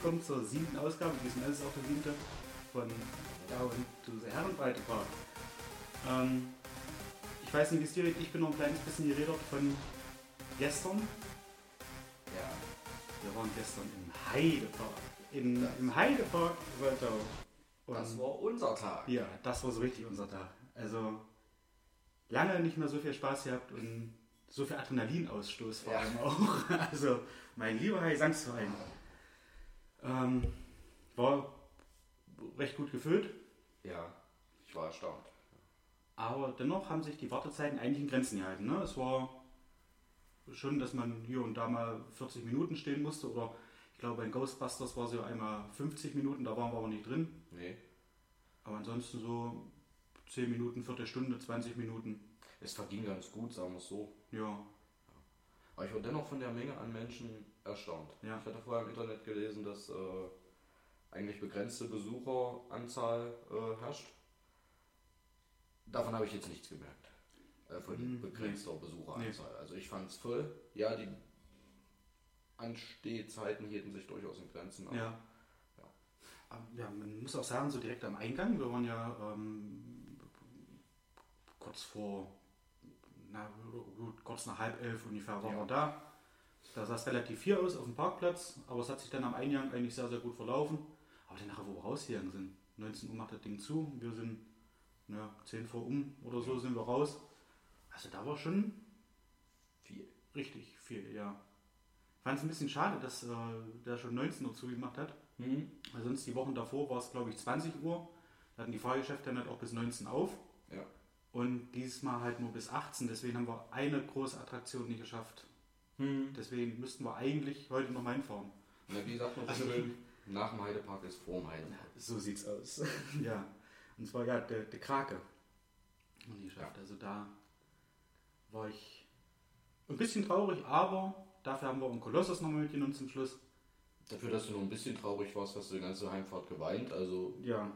Willkommen zur siebten Ausgabe. Diesmal ist es auch der siebte von Down to the Herrenbreite Park. Ähm, ich weiß nicht, wie es dir geht. Ich bin noch ein kleines bisschen geredet von gestern. Ja. Wir waren gestern im Heidepark. In, Im Heidepark. Und Das war unser Tag. ja, das war so richtig unser Tag. Also lange nicht mehr so viel Spaß gehabt und so viel Adrenalinausstoß vor Ja. allem auch. Also mein lieber Herr Gesangsverein. Ähm, war recht gut gefüllt, Ja, ich war erstaunt. aber dennoch haben sich die Wartezeiten eigentlich in Grenzen gehalten. Ne? Es war schon, dass man hier und da mal 40 Minuten stehen musste oder ich glaube bei Ghostbusters war es ja einmal 50 Minuten, da waren wir aber nicht drin. Nee. Aber ansonsten so 10 Minuten, Viertelstunde, 20 Minuten. Es verging ganz gut, sagen wir es so. Ja, Aber ich war dennoch von der Menge an Menschen erstaunt. Ja. Ich hatte vorher im Internet gelesen, dass äh, eigentlich begrenzte Besucheranzahl äh, herrscht. Davon habe ich jetzt nichts gemerkt. Äh, von Hm, begrenzter Besucheranzahl. Also ich fand es voll. Ja, die Anstehzeiten hielten sich durchaus in Grenzen. ja. Aber Ja, man muss auch sagen, so direkt am Eingang, wir waren ja ähm, kurz vor, na, gut, kurz nach halb elf ungefähr waren Ja. wir da. Da sah es relativ viel aus auf dem Parkplatz, aber es hat sich dann am Eingang eigentlich sehr, sehr gut verlaufen. Aber dann nachher, wo wir rausgegangen sind, 19 Uhr macht das Ding zu, wir sind na, 10 vor um oder so sind wir raus. Also da war schon Viel. richtig viel, ja. Fand es ein bisschen schade, dass äh, der schon 19 Uhr zugemacht hat. Mhm. Weil sonst die Wochen davor war es, glaube ich, 20 Uhr. Da hatten die Fahrgeschäfte dann halt auch bis 19 auf. Ja. Und dieses Mal halt nur bis 18. Deswegen haben wir eine große Attraktion nicht geschafft. Mhm. Deswegen müssten wir eigentlich heute noch mal hinfahren. Na, wie sagt man so Also- schön, nach dem Heidepark ist vor dem Heidepark. So sieht's aus. ja. Und zwar ja, der, der Krake. Und nicht geschafft. Also da war ich ein bisschen traurig, aber dafür haben wir auch einen Kolossus nochmal mitgenommen zum Schluss. Dafür, dass du nur ein bisschen traurig warst, hast du die ganze Heimfahrt geweint. Also, Ja.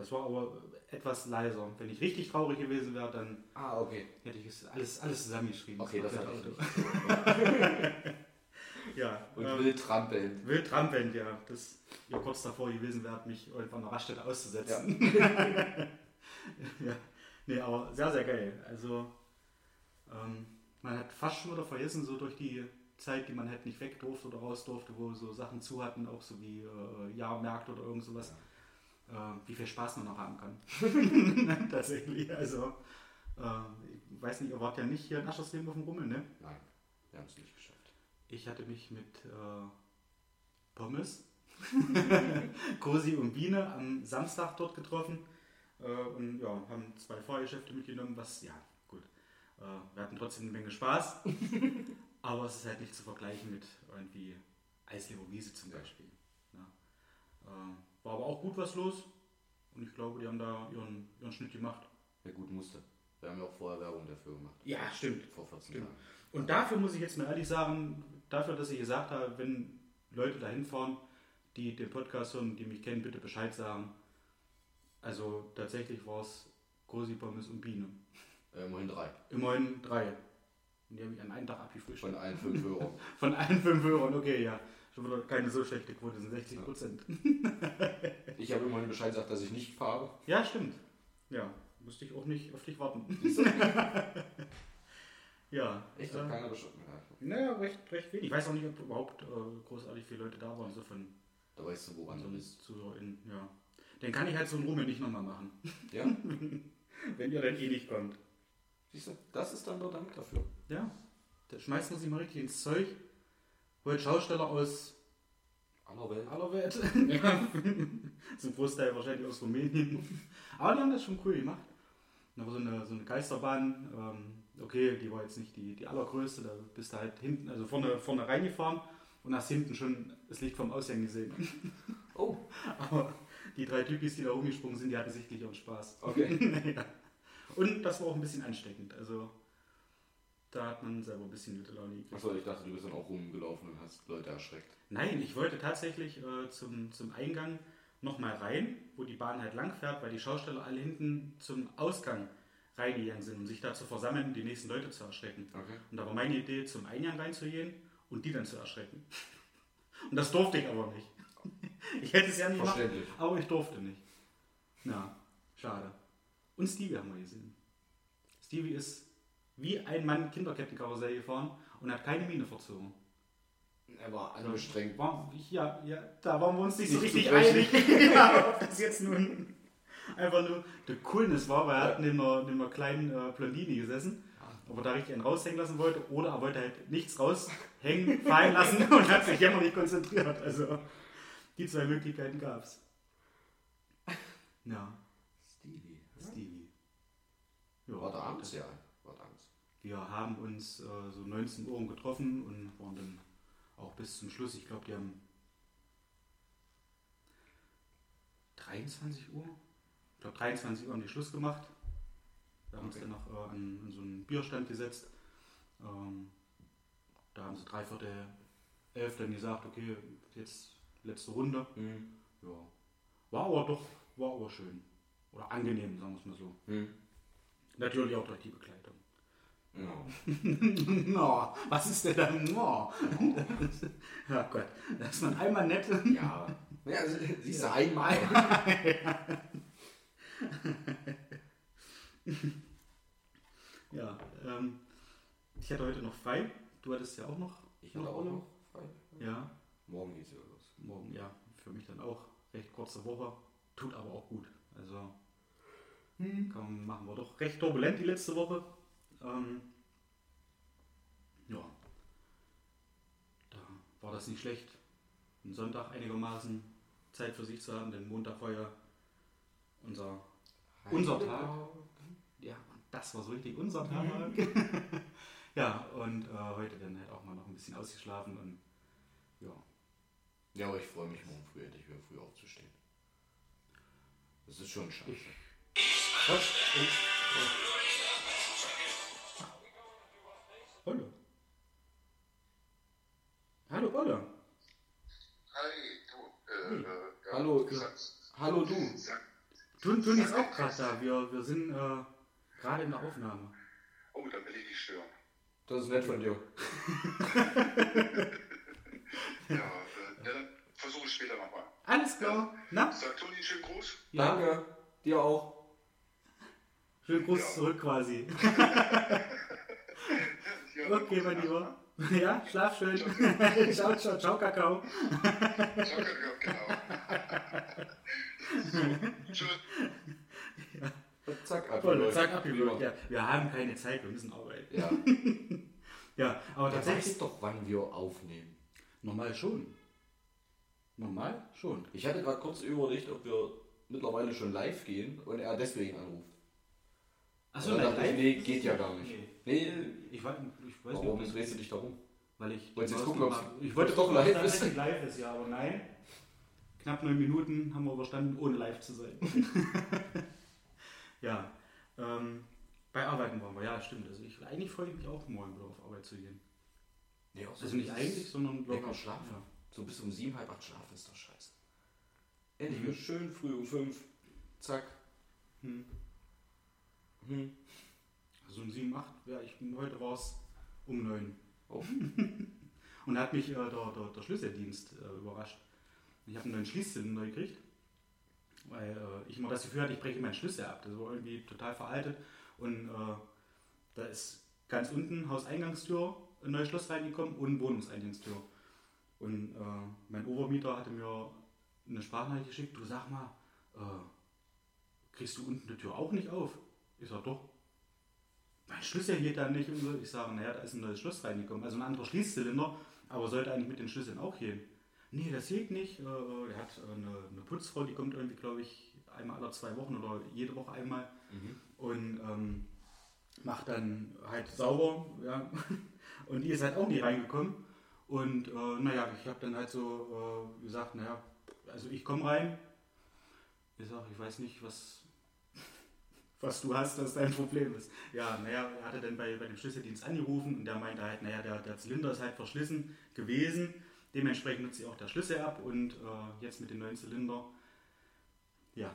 Das war aber etwas leiser. Wenn ich richtig traurig gewesen wäre, dann ah, okay. hätte ich es alles, alles zusammengeschrieben. Okay, das komplette hatte ich nicht. Ja, Und ähm, wild trampeln. wild trampelnd, ja. Das ihr kurz davor gewesen wärt, mich irgendwann an der Raststätte auszusetzen. Ja. Nee, aber sehr, sehr geil. Also, ähm, man hat fast schon wieder vergessen, so durch die Zeit, die man halt nicht weg durfte oder raus durfte, wo so Sachen zu hatten, auch so wie äh, Jahrmärkte oder irgend sowas, äh, wie viel Spaß man noch haben kann. Tatsächlich. Also, äh, ich weiß nicht, ihr wart ja nicht hier in Aschersleben auf dem Rummel, ne? Nein, wir haben es nicht geschafft. Ich hatte mich mit äh, Pommes, Cosi und Biene am Samstag dort getroffen äh, und ja, haben zwei Fahrgeschäfte mitgenommen, was, ja, gut. Äh, wir hatten trotzdem eine Menge Spaß, aber es ist halt nicht zu vergleichen mit irgendwie Eisleber Wiese zum Ja. Beispiel. Ja. Äh, war aber auch gut was los und ich glaube, die haben da ihren, ihren Schnitt gemacht. Ja, gut, musste. Wir haben ja auch vorher Werbung dafür gemacht. Ja, stimmt. Vor 14 Stimmt. Tagen. Und dafür muss ich jetzt mal ehrlich sagen, dafür, dass ich gesagt habe, wenn Leute da hinfahren, die den Podcast hören, die mich kennen, bitte Bescheid sagen. Also tatsächlich war es Cosi, Pommes und Biene. Äh, immerhin drei. Immerhin drei. Und die haben mich an einem Tag abgefrühstückt. Von allen fünf Hörern. Von allen fünf Hörern, okay, ja. Schon wieder keine so schlechte Quote, sind 60 Prozent. Ich habe immerhin Bescheid gesagt, dass ich nicht fahre. Ja, stimmt. Ja, musste ich auch nicht auf dich warten. ja. Echt, äh, hat keiner Bescheid. Ja, Naja, recht, recht wenig. Ich weiß auch nicht, ob überhaupt äh, großartig viele Leute da waren, so von da weißt du, woran du unseren bist. ZuhörerInnen. Ja. Den kann ich halt so einen Rummel nicht nochmal machen, Ja, wenn ihr dann eh nicht kommt. siehst du, das ist dann der Dank dafür. Ja, da schmeißt man sich mal richtig ins Zeug. Holt Schausteller aus Aller Welt. aller Welt. ja. Zum Großteil wahrscheinlich aus Rumänien. Aber die haben das schon cool gemacht. War so eine, so eine Geisterbahn. Ähm, okay, die war jetzt nicht die, die allergrößte. Da bist du halt hinten, also vorne, vorne reingefahren und hast hinten schon das Licht vom Ausgang gesehen. Oh, Aber die drei Typis, die da rumgesprungen sind, die hatten sichtlich auch Spaß. okay. ja. Und das war auch ein bisschen ansteckend. Also da hat man selber ein bisschen gute Laune gekriegt. Achso, ich dachte, du bist dann auch rumgelaufen und hast Leute erschreckt. Nein, ich wollte tatsächlich äh, zum, zum Eingang nochmal rein, wo die Bahn halt lang fährt, weil die Schausteller alle hinten zum Ausgang reingegangen sind, um sich da zu versammeln, die nächsten Leute zu erschrecken. Okay. Und da war meine Idee, zum Eingang reinzugehen und die dann zu erschrecken. Und das durfte ich aber nicht. Ich hätte es ja nicht gemacht, Verständlich. aber ich durfte nicht. Ja, schade. Und Stevie haben wir gesehen. Stevie ist wie ein Mann Kinderkettenkarussell gefahren und hat keine Miene verzogen. Er war angestrengt. War, ja, ja, da waren wir uns nicht so Nicht richtig zu einig, ja, ob das jetzt nun einfach nur der Coolness war, weil er hat neben einer, neben einer kleinen äh, Blondine gesessen, ob er da richtig einen raushängen lassen wollte oder er wollte halt nichts raushängen, fallen lassen und hat sich jämmerlich konzentriert. Also die zwei Möglichkeiten gab es. Ja, Stevie. Stevie. Ja, War da abends, ja. War da abends. Wir haben uns äh, so 19 Uhr getroffen und waren dann auch bis zum Schluss. Ich glaube, die haben 23 Uhr. Ich glaube, 23 Uhr haben die Schluss gemacht. Wir haben Okay. uns dann noch äh, an, an so einen Bierstand gesetzt. Ähm, da haben sie dreiviertel elf dann gesagt, okay, jetzt letzte Runde. Mhm. Ja. War aber doch, war aber schön. Oder angenehm, sagen wir es mal so. Mhm. Natürlich auch durch die Begleitung. Ja. No, was ist denn da? No. Ja Gott, da ist man einmal nett. Ja. ja also, siehst du, einmal. Ja, ähm, ich hatte heute noch frei. Du hattest ja auch noch. Ich hatte auch noch frei. Ja, Morgen geht's wieder los. morgen, ja, für mich dann auch. Recht kurze Woche. Tut aber auch gut. Also kann, machen wir doch recht turbulent die letzte Woche. Ähm, ja, da war das nicht schlecht. Einen Sonntag einigermaßen Zeit für sich zu haben, denn Montag war ja unser Unser Tag. Ja, und das war so richtig unser Tag. ja, und äh, heute dann halt auch mal noch ein bisschen ausgeschlafen und ja. Ja, aber ich freue mich morgen früh endlich wieder früh aufzustehen. Das ist schon scheiße. Was? Hallo. Hallo, gesagt, Hallo du. Tun, tun ist auch gerade da. Wir, wir sind äh, gerade in der Aufnahme. oh, da will ich dich stören. Das ist nett von dir. Ja, äh, ja dann versuche ich später nochmal. Alles klar. Na? Sag Toni einen schönen Gruß. Ja. Danke. Dir auch. Schönen Gruß Ja. zurück quasi. Ja, Okay, mein Lieber. Ja, schlaf schön. ciao, ciao, ciao, Kakao. Ciao, genau. so, tschüss. Zack, ab. Voll, zack, abgewürgt. Ja, wir haben keine Zeit, wir müssen arbeiten. Ja. Ja, aber Der tatsächlich. weiß doch, wann wir aufnehmen. Normal schon. Normal schon. Ich hatte gerade kurz überlegt, ob wir mittlerweile schon live gehen und er deswegen anruft. Achso, dann dachte ich, nee, geht ja gar nicht. Nee. Ich, weiß- ich weiß warum nicht, drehst du dich darum? weil ich. Wolltest jetzt gucken, ob's- ich wollte doch live ob ist? live ist, ja, aber nein. Knapp neun Minuten haben wir überstanden, ohne live zu sein. ja. Ähm, bei Arbeiten waren wir, ja, stimmt. Also ich, eigentlich freue ich mich auch morgen wieder auf Arbeit zu gehen. Nee, auch so Also nicht eigentlich, sondern wirklich. schlafen. Ja. So bis um sieben, halb acht schlafen ist doch scheiße. Endlich Mhm. schön früh um fünf. Zack. Hm. Hm. Also um 7, 8, ja, ich, heute war es um 9. Oh. Und da hat mich äh, der, der, der Schlüsseldienst äh, überrascht. Ich habe einen neuen Schließzylinder gekriegt, weil äh, ich immer das Gefühl hatte, ich breche meinen Schlüssel ab. Das war irgendwie total veraltet. Und äh, da ist ganz unten Hauseingangstür ein neues Schloss reingekommen und Wohnungseingangstür. Und äh, mein Obermieter hatte mir eine Sprachnachricht geschickt, du sag mal, äh, kriegst du unten die Tür auch nicht auf? Ich sag doch. Mein Schlüssel geht da nicht. Und so. Ich sage, naja, da ist ein neues Schloss reingekommen. Also ein anderer Schließzylinder, aber sollte eigentlich mit den Schlüsseln auch gehen. Nee, das geht nicht. Äh, Er hat äh, eine, eine Putzfrau, die kommt irgendwie, glaube ich, einmal alle zwei Wochen oder jede Woche einmal Mhm. und ähm, macht dann halt sauber. Ja. Und die ist halt auch nie reingekommen. Und äh, naja, ich habe dann halt so äh, gesagt, naja, also ich komme rein. Ich sage, ich weiß nicht, was, was du hast, was dein Problem ist. Ja, naja, er hatte dann bei, bei dem Schlüsseldienst angerufen und der meinte halt, naja, der, der Zylinder ist halt verschlissen gewesen. Dementsprechend nutzt sie auch der Schlüssel ab und äh, jetzt mit dem neuen Zylinder, ja,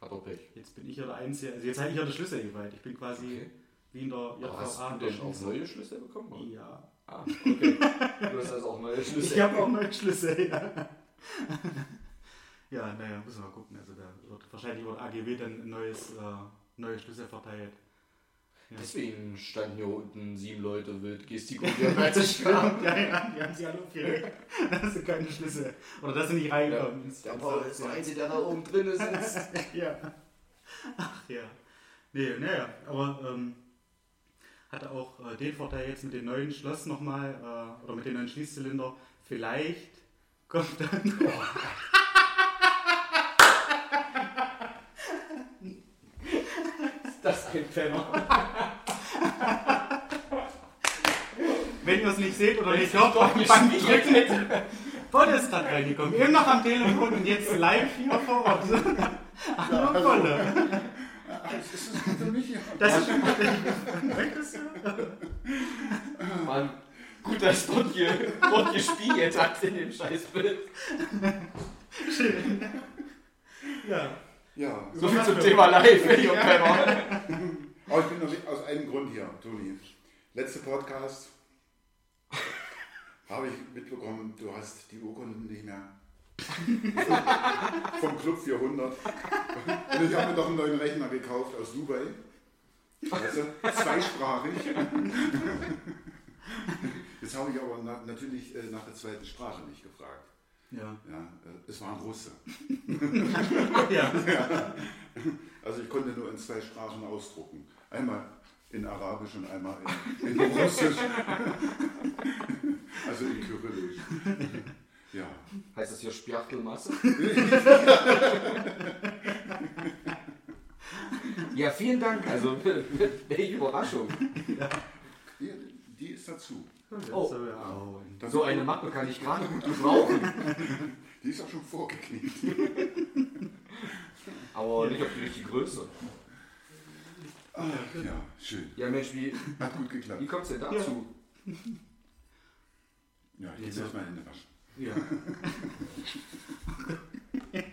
Hat er Pech. Jetzt bin ich ja der Einzige, also jetzt habe ich ja den Schlüssel geweiht. Ich bin quasi Okay. wie in der Aber hast JVA du denn auch neue Schlüssel bekommen? oder? Ja, Ah, okay. Du hast also auch neue Schlüssel. Ich habe auch neue Schlüssel, ja. ja, naja, müssen wir mal gucken. Also da wird wahrscheinlich über AGW dann ein neues, äh, neue Schlüssel verteilt. Ja. Deswegen standen hier unten sieben Leute wild gestikuliert, als ich kam. ja, ja, die haben sich alle aufgeregt. Da sind keine Schlüssel. Oder dass sie nicht reinkommen. Der Paul ist der Einzige, der da oben drin sitzt. ja. Ach ja. Nee, naja, aber ähm, hatte auch äh, den Vorteil jetzt mit dem neuen Schloss nochmal, äh, oder mit dem neuen Schließzylinder, vielleicht kommt dann. Ein Penner? Wenn ihr es nicht seht oder nicht hört, beim Drücken. Bolle ist gerade reingekommen. Eben noch am Telefon und jetzt live hier vor Ort. Hallo hallo. Bolle. Das ist für mich ja. Das ist? Mann, gut, dass dort, ge dort gespielt hat in dem Scheißbild. Ja. Ja, So viel zum Thema Live, ihr Penner. aber ich bin noch nicht aus einem Grund hier, Toni. Letzter Podcast habe ich mitbekommen, du hast die Urkunden nicht mehr. Vom Club 400. Und ich habe mir doch einen neuen Rechner gekauft aus Dubai. Weißt du, zweisprachig. Jetzt habe ich aber na natürlich äh, nach der zweiten Sprache nicht gefragt. Ja. Ja, äh, es war ein Russe. ja. Also ich konnte nur in zwei Sprachen ausdrucken. Einmal in Arabisch und einmal in, in Russisch. Also in Kyrillisch. Ja. Heißt das hier Spachtelmasse? ja, vielen Dank. Also, welche Überraschung. Die, die ist dazu. Oh. So, ja. Oh. So eine Mappe kann ich gerade gut gebrauchen. Die ist auch schon vorgeknickt. Aber nicht auf die richtige Größe. Ach ja, schön. Ja, Mensch, wie, Hat gut geklappt. wie kommt es denn dazu? Ja, ich jetzt mal Hände waschen. Ja.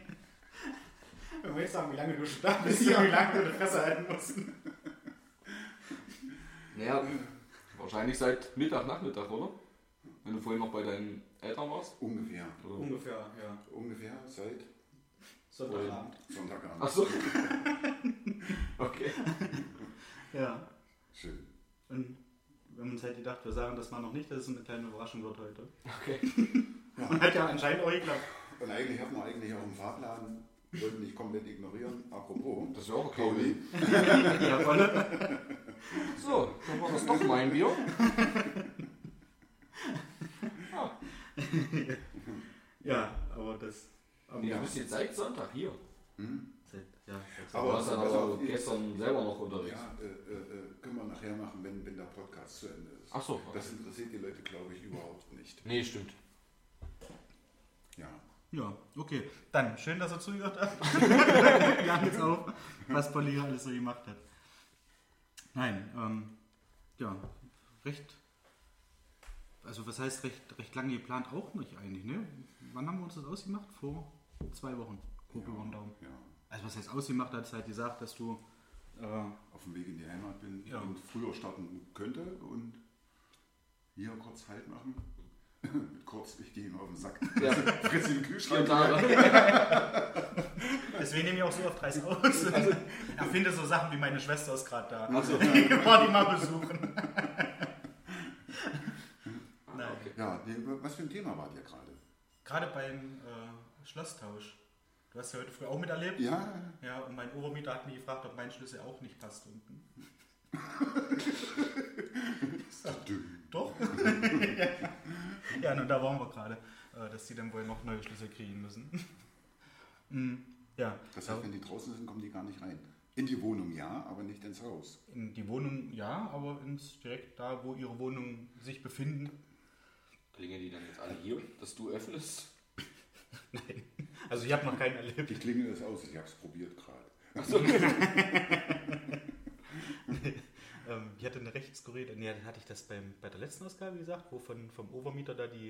Wenn wir jetzt sagen, wie lange du schon da bist, wie lange du die Fresse halten musst. Naja, wahrscheinlich seit Mittag, Nachmittag, oder? Wenn du vorhin noch bei deinen Eltern warst? Ungefähr. Oder? Ungefähr, ja. Ungefähr seit Sonntagabend. Sonntagabend. Ach so. Okay. Ja. Schön. Und wir haben uns halt gedacht, wir sagen das mal noch nicht, dass es eine kleine Überraschung wird heute. Okay. Und hat ja anscheinend auch geklappt. Und eigentlich hatten wir eigentlich auch einen Fahrplan, wollten nicht komplett ignorieren. Apropos, Das ist ja auch okay. Pauli, Ja, voll. So, dann war das doch mein Bier. Ja, aber das. Aber Ja. Du bist jetzt seit Sonntag hier. Seit, ja, seit Aber- Du warst dann auf, gestern selber noch unterwegs. ja, äh, äh, äh, können wir nachher machen, wenn, wenn der Podcast zu Ende ist. Ach so, okay. Das interessiert die Leute, glaube ich, überhaupt nicht. Nee, stimmt. Ja. Ja, okay. Dann, schön, dass ihr zugehört habt. Wir haben jetzt auf, was hier alles so gemacht hat. Nein, ähm, ja, recht, also was heißt recht, recht lange geplant auch nicht eigentlich, ne? Wann haben wir uns das ausgemacht? Vor zwei Wochen. Grob Daumen. ja. Also was heißt ausgemacht, hat es halt gesagt, dass du, äh, Auf dem Weg in die Heimat bin Ja. und früher starten könnte und hier kurz Halt machen. Mit kurz, ich gehe ihm auf den Sack. Ja. Friss in den Kühlschrank. Deswegen nehme ich auch so oft Reis aus. Er findet so Sachen wie meine Schwester ist gerade da. Ach so. Ich war die mal besuchen. Nein. Okay. Ja, was für ein Thema war dir gerade? Gerade beim äh, Schlosstausch. Du hast ja heute früh auch miterlebt. Ja, Ja, und mein Obermieter hat mich gefragt, ob mein Schlüssel auch nicht passt unten. dünn. Doch? ja, und da waren wir gerade, äh, dass die dann wohl noch neue Schlüssel kriegen müssen. Mm, ja, Das heißt, wenn die draußen sind, kommen die gar nicht rein. In die Wohnung ja, aber nicht ins Haus. in die Wohnung ja, aber ins direkt da, wo ihre Wohnungen sich befinden. Klingeln die dann jetzt alle hier, dass du öffnest? Nein. Also ich habe noch keinen erlebt. Die Klingel ist aus, ich habe es probiert gerade. Ähm, ich hatte eine recht skurrile, nee, dann hatte ich das beim, bei der letzten Ausgabe gesagt, wo von, vom Obermieter da die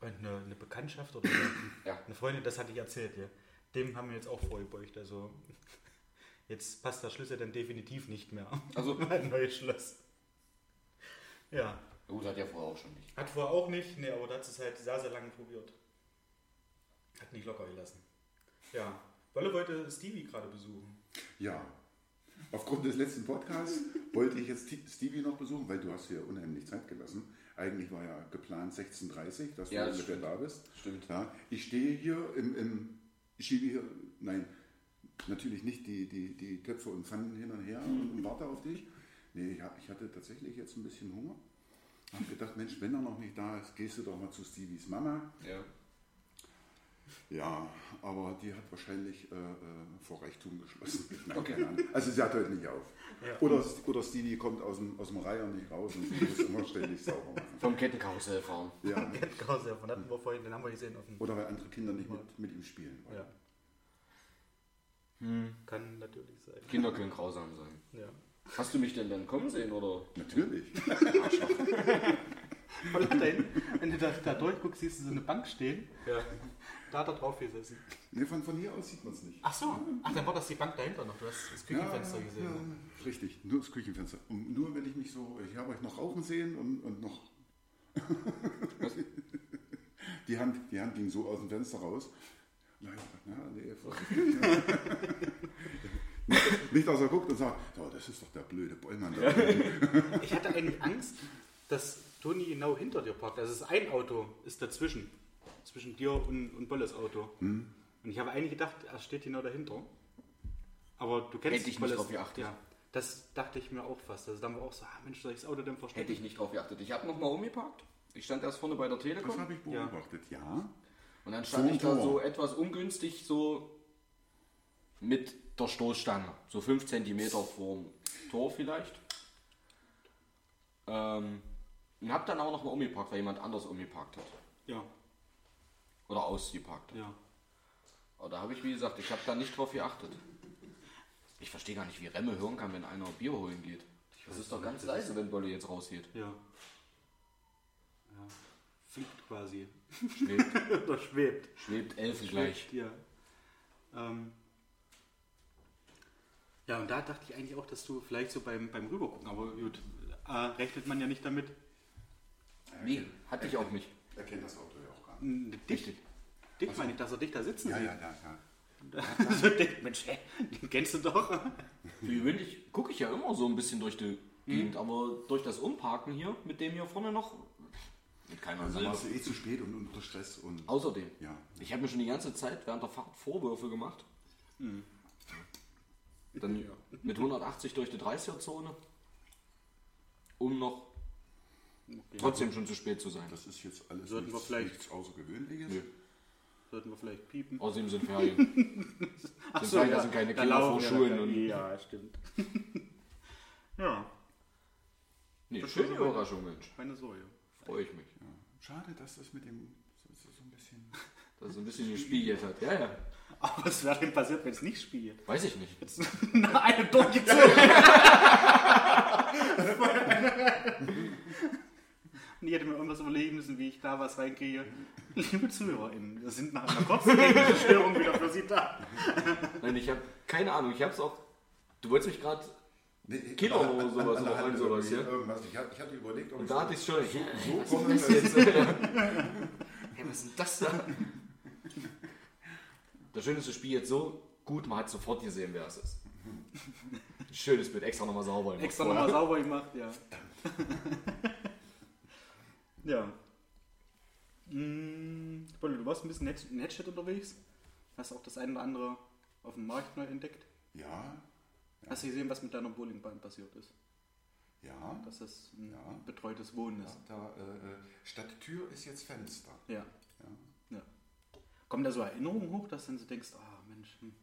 äh, eine, eine Bekanntschaft oder eine, Ja. eine Freundin, das hatte ich erzählt, ja. Dem haben wir jetzt auch vorgebeugt. Also jetzt passt der Schlüssel dann definitiv nicht mehr. Also- ein neues Schloss. Ja. Gut, hat ja vorher auch schon nicht. Hat vorher auch nicht, nee, aber da hat es halt sehr, sehr lange probiert. Hat nicht locker gelassen. Ja. Wolle wollte Stevie gerade besuchen. Ja. Aufgrund des letzten Podcasts wollte ich jetzt Stevie noch besuchen, weil du hast hier unheimlich Zeit gelassen. Eigentlich war ja geplant 16.30 dass Ja, du das ungefähr da bist. Stimmt. Ja, ich stehe hier im, im ich schiebe hier, nein, natürlich nicht die, die, die Töpfe und Pfannen hin und her und warte auf dich. Nee, ich, ich hatte tatsächlich jetzt ein bisschen Hunger. Hab gedacht, Mensch, wenn er noch nicht da ist, gehst du doch mal zu Stevies Mama. Ja. Ja, aber die hat wahrscheinlich äh, äh, vor Reichtum geschlossen. Nein, Okay. Also sie hat heute nicht auf. Ja. Oder, oder Stevie kommt aus dem, aus dem Reiher nicht raus und sie muss immer ständig sauber machen. Vom Kettenkarussell fahren. Ja. Ja, von hatten wir vorhin, den haben wir gesehen auf dem. Oder weil andere Kinder nicht mit, mit ihm spielen wollen. Ja, kann natürlich sein. Kinder können grausam sein. Ja. Hast du mich denn dann kommen sehen oder? Natürlich. Voll da hinten, wenn du da, da durchguckst, siehst du so eine Bank stehen. Ja. Da drauf gesessen. Nee, von, von hier aus sieht man es nicht. Ach so, ach, dann war das die Bank dahinter noch. Du hast das Küchenfenster ja, gesehen. Ja, ne? richtig, nur das Küchenfenster. Und nur wenn ich mich so, ich habe euch noch rauchen sehen und, und noch. die, Hand, die Hand ging so aus dem Fenster raus. Ja, na, nee, nicht, nicht, dass er guckt und sagt, oh, das ist doch der blöde Bollmann. da. Ich hatte eigentlich Angst, dass Toni genau hinter dir parkt. Also es ist ein Auto ist dazwischen. Zwischen dir und, und Bolles Auto. Hm. Und ich habe eigentlich gedacht, er steht genau dahinter. Aber du kennst Hätte ich nicht Bolles- drauf geachtet. Ja, das dachte ich mir auch fast. Also dann war auch so, ah, Mensch, soll ich das Auto denn verstecken? Hätte ich nicht drauf geachtet. Ich habe nochmal umgeparkt. Ich stand erst vorne bei der Das Telekom. habe ich beobachtet, ja. Und dann stand Vorm ich da Tor. so etwas ungünstig so mit der Stoßstange. So 5 cm vorm Tor vielleicht. Ähm, und hab dann auch nochmal umgeparkt, weil jemand anders umgeparkt hat. Ja, Oder ausgeparkt hat. ja. Aber da habe ich, wie gesagt, ich habe da nicht drauf geachtet. Ich verstehe gar nicht, wie Remme hören kann, wenn einer Bier holen geht. Das ist doch ganz leise, wenn Bolle jetzt rausgeht. Ja. ja. Fliegt quasi. Schwebt, Oder schwebt. schwebt Elfen gleich. Ja. Ähm. Ja, und da dachte ich eigentlich auch, dass du vielleicht so beim, beim Rübergucken, aber gut, äh, rechnet man ja nicht damit. Nee, hatte ich auch nicht. Er kennt das Auto ja auch gar nicht. N- Dich, dich meine ich, dass er dich da sitzen Ja, sieht. ja, ja, ja. so denkt, Mensch, hä, den kennst du doch. Für gewöhnlich gucke ich ja immer so ein bisschen durch die Gegend, aber durch das Umparken hier, mit dem hier vorne noch, mit keiner Dann Silbe. warst du eh zu spät und unter Stress und. Außerdem, Ja. ich habe mir schon die ganze Zeit während der Fahrt Vorwürfe gemacht. Dann mit 180 durch die 30er-Zone, um noch trotzdem schon zu spät zu sein. Das ist jetzt alles Sollten wir nichts, vielleicht- nichts Außergewöhnliches. Nö. Sollten wir vielleicht piepen. Außerdem sind Ferien. sind Ferien, da sind keine Kinder vor ja Schulen. Und, Ja, stimmt. ja, nee, Das schöne Überraschung, Mensch. keine Sorge. Freue ich mich. Ja. Schade, dass das mit dem so, so, so ein bisschen. Dass es ein bisschen gespiegelt hat. Ja, ja. Aber was wäre denn passiert, wenn es nicht spielt? Weiß ich nicht. Einem durchgezogen. Und ich hätte mir irgendwas überlegen müssen, wie ich da was reinkriege. Liebe ZuhörerInnen, wir sind nach einer kurzen technischen Störung wieder für Sie da. Nein, ich habe keine Ahnung. Ich habe es auch. Du wolltest mich gerade. Nee, Kilo an- oder an- sowas an- oder an- irgend sowas, ja? Irgendwas. Ich, hatte, ich hatte überlegt, ob Und ich da hatte ich schon. so was komme, ist das jetzt? hey, was ist denn das da? Das Schöne ist, das Spiel jetzt so gut, man hat sofort gesehen, wer es ist. Schönes Bild, extra nochmal sauber. gemacht Extra nochmal sauber gemacht, ja. Ja. Bolle, du warst ein bisschen Net- Netchat unterwegs. Hast auch das eine oder andere auf dem Markt neu entdeckt. Ja, Hast du gesehen, was mit deiner Bowlingbahn passiert ist? ja. Dass das ein Ja. betreutes Wohnen ist. Da, äh, statt Tür ist jetzt Fenster. Ja. Ja. ja. Kommen da so Erinnerungen hoch, dass du dann so denkst, ah Mensch, hm,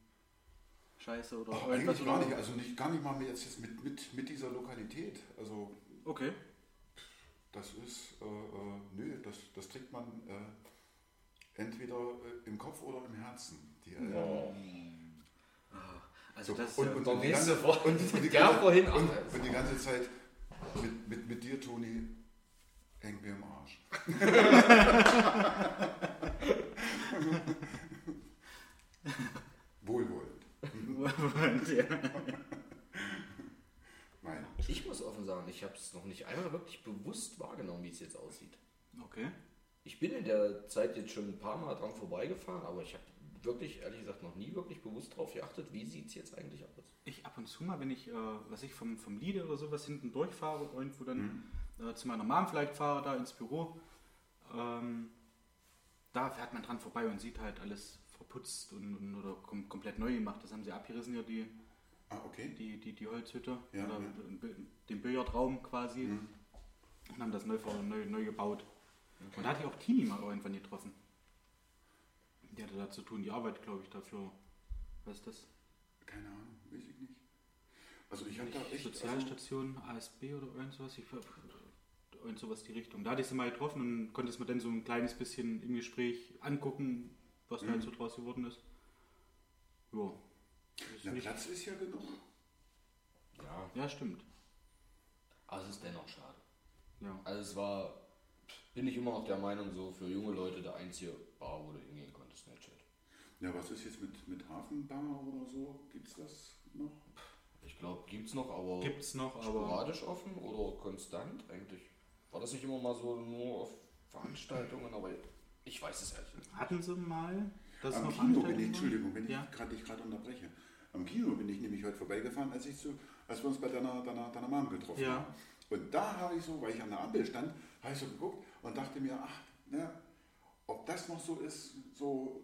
scheiße oder Ach, irgendwas eigentlich gar oder- nicht, also nicht, gar nicht mal jetzt mit, mit, mit dieser Lokalität. Also Okay. Das ist, äh, äh, nö, das, das trägt man äh, entweder äh, im Kopf oder im Herzen. Die, äh, Also so, das und, und, der und, die ganze, und, und, die ganze, vorhin, und, die ganze Zeit mit, mit, mit dir, Toni, hängt mir im Arsch. Wohlwollend. ja. Nein. Ich muss offen sagen, ich habe es noch nicht einmal wirklich bewusst wahrgenommen, wie es jetzt aussieht. Okay. Ich bin in der Zeit jetzt schon ein paar Mal dran vorbeigefahren, aber ich habe wirklich, ehrlich gesagt, noch nie wirklich bewusst darauf geachtet, wie sieht es jetzt eigentlich aus. Ich ab und zu mal, wenn ich, äh, was ich vom, vom Liede oder sowas hinten durchfahre, irgendwo dann äh, zu meiner Mom vielleicht fahre, da ins Büro, ähm, da fährt man dran vorbei und sieht halt alles verputzt und, und oder kom komplett neu gemacht. Das haben sie abgerissen hier, die, Ah, okay. die, die, die Holzhütte Ja, oder ja. den Billardraum quasi Mhm. und haben das neu, neu, neu gebaut. Und da hatte ich auch Tini mal irgendwann getroffen. Die hatte da zu tun, die arbeitet, glaube ich, dafür. Was ist das? Keine Ahnung, weiß ich nicht. Also ich habe da echt... Also, Sozialstation, ASB oder irgend sowas. Ich, irgend sowas die Richtung. Da hatte ich sie mal getroffen und konnte es mir dann so ein kleines bisschen im Gespräch angucken, was da Mhm. halt so draus geworden ist. Ja. Nicht- Platz ist ja genug. Ja, Ja, stimmt. aber es ist dennoch schade. Ja. Also es war, bin ich immer noch der Meinung, so für junge Leute der einzige Bar, wo du hingehen konntest, Snapchat. Ja, was ist jetzt mit, mit Hafenbar oder so? Gibt es das noch? Ich glaube, gibt's noch, aber Gibt's noch, aber sporadisch offen oder konstant eigentlich? War das nicht immer mal so nur auf Veranstaltungen, aber ich weiß es ehrlich nicht. hatten sie mal das Am noch Kino bin ich, Veranstaltungen? Entschuldigung, wenn Ja. ich gerade dich gerade unterbreche. Am Kino bin ich nämlich heute vorbeigefahren, als, ich zu, als wir uns bei deiner, deiner, deiner Mom getroffen Ja. haben. Und da habe ich so, weil ich an der Ampel stand, habe ich so geguckt und dachte mir, ach, ne, ob das noch so ist, so,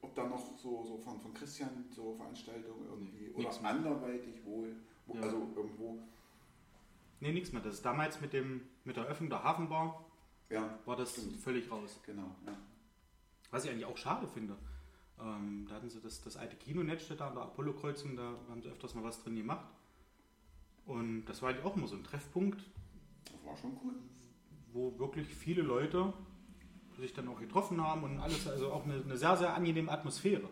ob da noch so, so von, von Christian so Veranstaltungen irgendwie Nee, oder anderweitig wohl, wo, Ja. also irgendwo, Nee, nichts mehr. Das ist damals mit, dem, mit der Öffnung der Hafenbar ja, war das Stimmt. völlig raus. genau. Ja. Was ich eigentlich auch schade finde. Ähm, da hatten sie das, das alte Kinonetz da an der Apollo-Kreuzung, da haben sie öfters mal was drin gemacht. Und das war eigentlich auch immer so ein Treffpunkt, Das war schon cool. wo wirklich viele Leute sich dann auch getroffen haben und alles, also auch eine, eine sehr, sehr angenehme Atmosphäre.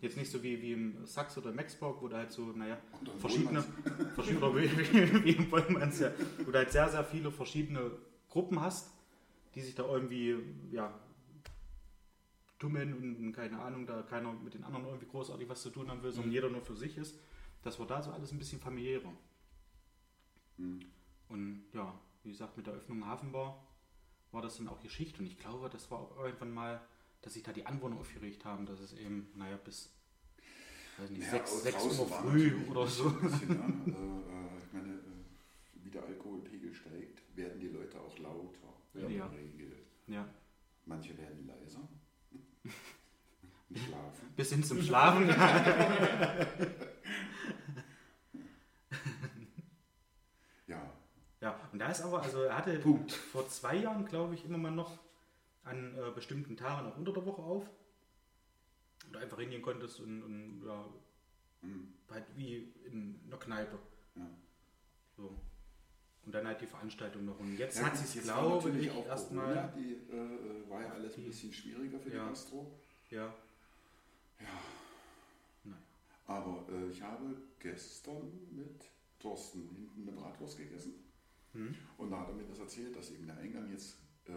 Jetzt nicht so wie, wie im Sachs oder Maxburg, wo da halt so, naja, verschiedene, verschiedene oder wie im Wollmanns, ja, wo du halt sehr, sehr viele verschiedene Gruppen hast, die sich da irgendwie, ja, tummeln und, keine Ahnung, da keiner mit den anderen irgendwie großartig was zu tun haben will, sondern jeder nur für sich ist. Das war da so alles ein bisschen familiärer. Hm. Und ja, wie gesagt, mit der Öffnung Hafenbar war das dann auch Geschichte. Und ich glaube, das war auch irgendwann mal, dass sich da die Anwohner aufgeregt haben, dass es eben, naja, bis weiß nicht, Ja, sechs, aus- sechs draußen Uhr war früh oder so. bisschen, ja. äh, äh, ich meine, wie der Alkoholpegel steigt, werden die Leute auch lauter. Ja. In Ja. der Regel. Ja. Manche werden leiser. Schlafen. Bis hin zum Schlafen. Ja, ja, und da ist aber, also er hatte Punkt. vor zwei Jahren, glaube ich, immer mal noch an äh, bestimmten Tagen auch unter der Woche auf. Und du einfach hingehen konntest und, und ja, hm, halt wie in einer Kneipe. ja. So. Und dann halt die Veranstaltung noch. Und jetzt Ja, hat sie es, glaube ich, erstmal. Die äh, war ja alles ein bisschen schwieriger für Ja. die Gastro. Ja. Ja. Naja. Aber äh, ich habe gestern mit Thorsten hinten eine Bratwurst gegessen. Hm. Und da hat er mir das erzählt, dass eben der Eingang jetzt äh,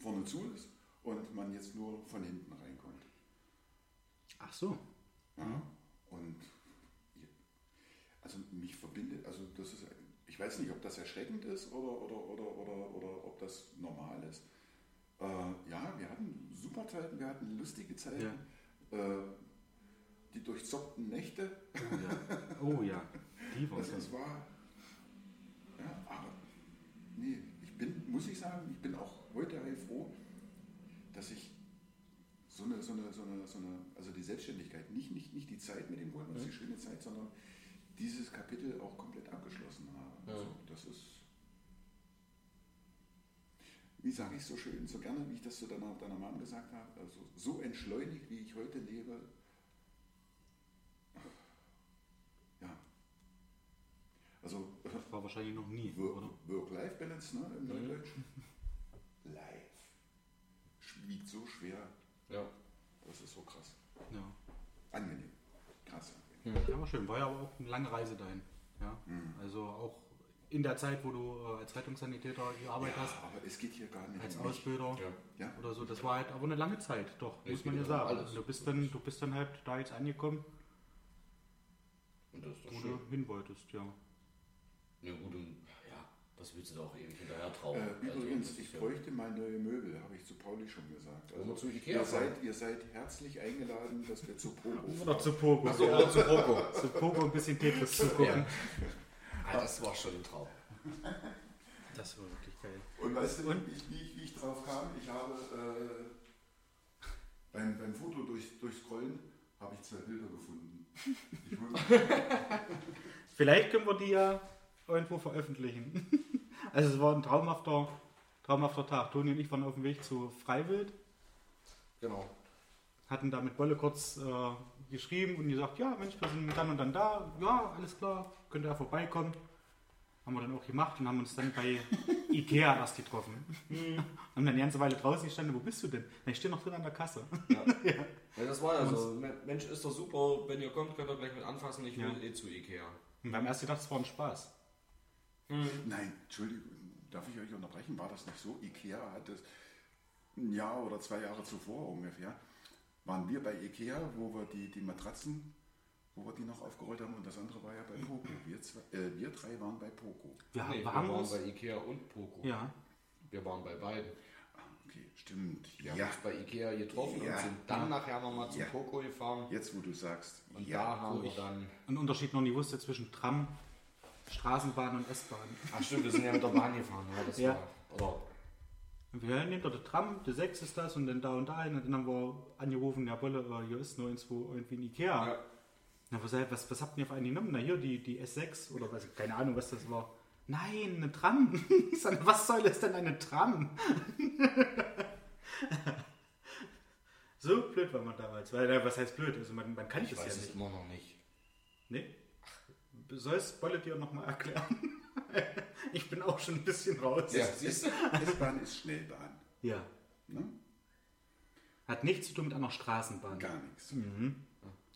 vorne zu ist und man jetzt nur von hinten reinkommt. Ach so. Ja. Mhm. Und ja, also mich verbindet, also das ist, ich weiß nicht, ob das erschreckend ist oder, oder, oder, oder, oder ob das normal ist. Äh, ja, wir hatten super Zeiten, wir hatten lustige Zeiten. Äh, die durchzockten Nächte, Oh ja. Oh ja. Die war das, das war. Ja, aber nee, ich bin, muss ich sagen, ich bin auch heute heilfroh, dass ich so eine, so eine, so eine, so eine, also die Selbstständigkeit, nicht, nicht, nicht die Zeit mit dem Wohnhaus, Mhm. die schöne Zeit, sondern dieses Kapitel auch komplett abgeschlossen habe. Ja. Also das ist, wie sage ich so schön, so gerne, wie ich das zu deiner, deiner Mom gesagt habe, also so entschleunigt, wie ich heute lebe, ja. Also war wahrscheinlich noch nie? Work-Life-Balance ne, im Mhm. Neudeutschen. Life. Wiegt so schwer, Ja. das ist so krass. Ja. Angenehm. Krass angenehm. Ja, war schön. War ja aber auch eine lange Reise dahin. Ja. Mhm. Also auch in der Zeit, wo du äh, als Rettungssanitäter gearbeitet Ja, hast, aber es geht hier gar nicht als. Ausbilder Ja. Ja? oder so, das war halt aber eine lange Zeit, doch, Ja, muss es man ja sagen. alles. Du bist dann, du bist dann halt da jetzt angekommen, Und das ist doch wo schön. du hin wolltest, ja. Ja, gut, und, ja, Das willst du doch ewig hinterher trauen. Äh, Also, übrigens, ich bräuchte mal neue Möbel, habe ich zu Pauli schon gesagt. Zu Ikea ihr, seid, ihr seid herzlich eingeladen, dass wir zu Pogo Oder zu Pogo. Achso, oder zu Poco. Zu Pogo ein bisschen Tetris zu gucken. Das war schon ein Traum. Das war wirklich geil. Und weißt du, Und? Wie, ich, wie, ich, wie ich drauf kam? Ich habe äh, beim, beim Foto durch, durchscrollen habe ich zwei Bilder gefunden. Vielleicht können wir die ja irgendwo veröffentlichen. Also es war ein traumhafter, traumhafter Tag. Toni und ich waren auf dem Weg zu Freiwild, Genau. hatten da mit Bolle kurz äh, geschrieben und gesagt, ja Mensch, wir sind dann und dann da. Ja, alles klar, könnt ihr ja vorbeikommen. Haben wir dann auch gemacht und haben uns dann bei Ikea erst getroffen. haben dann eine ganze Weile draußen gestanden, wo bist du denn? Na, ich stehe noch drin an der Kasse. Ja, das war ja so. Mensch, ist doch super. Wenn ihr kommt, könnt ihr gleich mit anfassen. Ich will Ja. eh zu Ikea. Und wir haben erst gedacht, es war ein Spaß. nein, Entschuldigung, darf ich euch unterbrechen? War das nicht so? Ikea hat es ein Jahr oder zwei Jahre zuvor ungefähr, waren wir bei Ikea, wo wir die, die Matratzen, wo wir die noch aufgerollt haben und das andere war ja bei Poco. Wir, zwei, äh, wir drei waren bei Poco. Wir Nee, wir waren waren uns. bei Ikea und Poco. Ja, Wir waren bei beiden. Ah, okay, stimmt. Wir ja, haben uns bei Ikea getroffen Ja. und sind dann nachher nochmal zum Ja. Poco gefahren. jetzt wo du sagst. Und ja, da haben wir dann. einen Unterschied noch nie wusste zwischen Tram, Straßenbahn und S-Bahn. Ach stimmt, wir sind ja mit der Bahn gefahren. Ja, das Ja. war. Oder Wir nehmen dort der Tram, der 6 ist das und dann da und da hin. Und dann haben wir angerufen, ja Bolle, äh, hier ist nirgendwo irgendwie ein Ikea. Ja. Na, was, was, was habt ihr für einen genommen? Na hier, die, die S6 oder was, keine Ahnung, was das war. Nein, eine Tram. Ich sag, was soll es denn eine Tram? so blöd war man damals. Weil, äh, was heißt blöd? Also man, man kannte ich es weiß ja es nicht. immer noch nicht. Nee? Soll es dir nochmal erklären? ich bin auch schon ein bisschen raus. Ja, siehst du? S-Bahn ist Schnellbahn. ja. Ne? Hat nichts zu tun mit einer Straßenbahn. Gar nichts.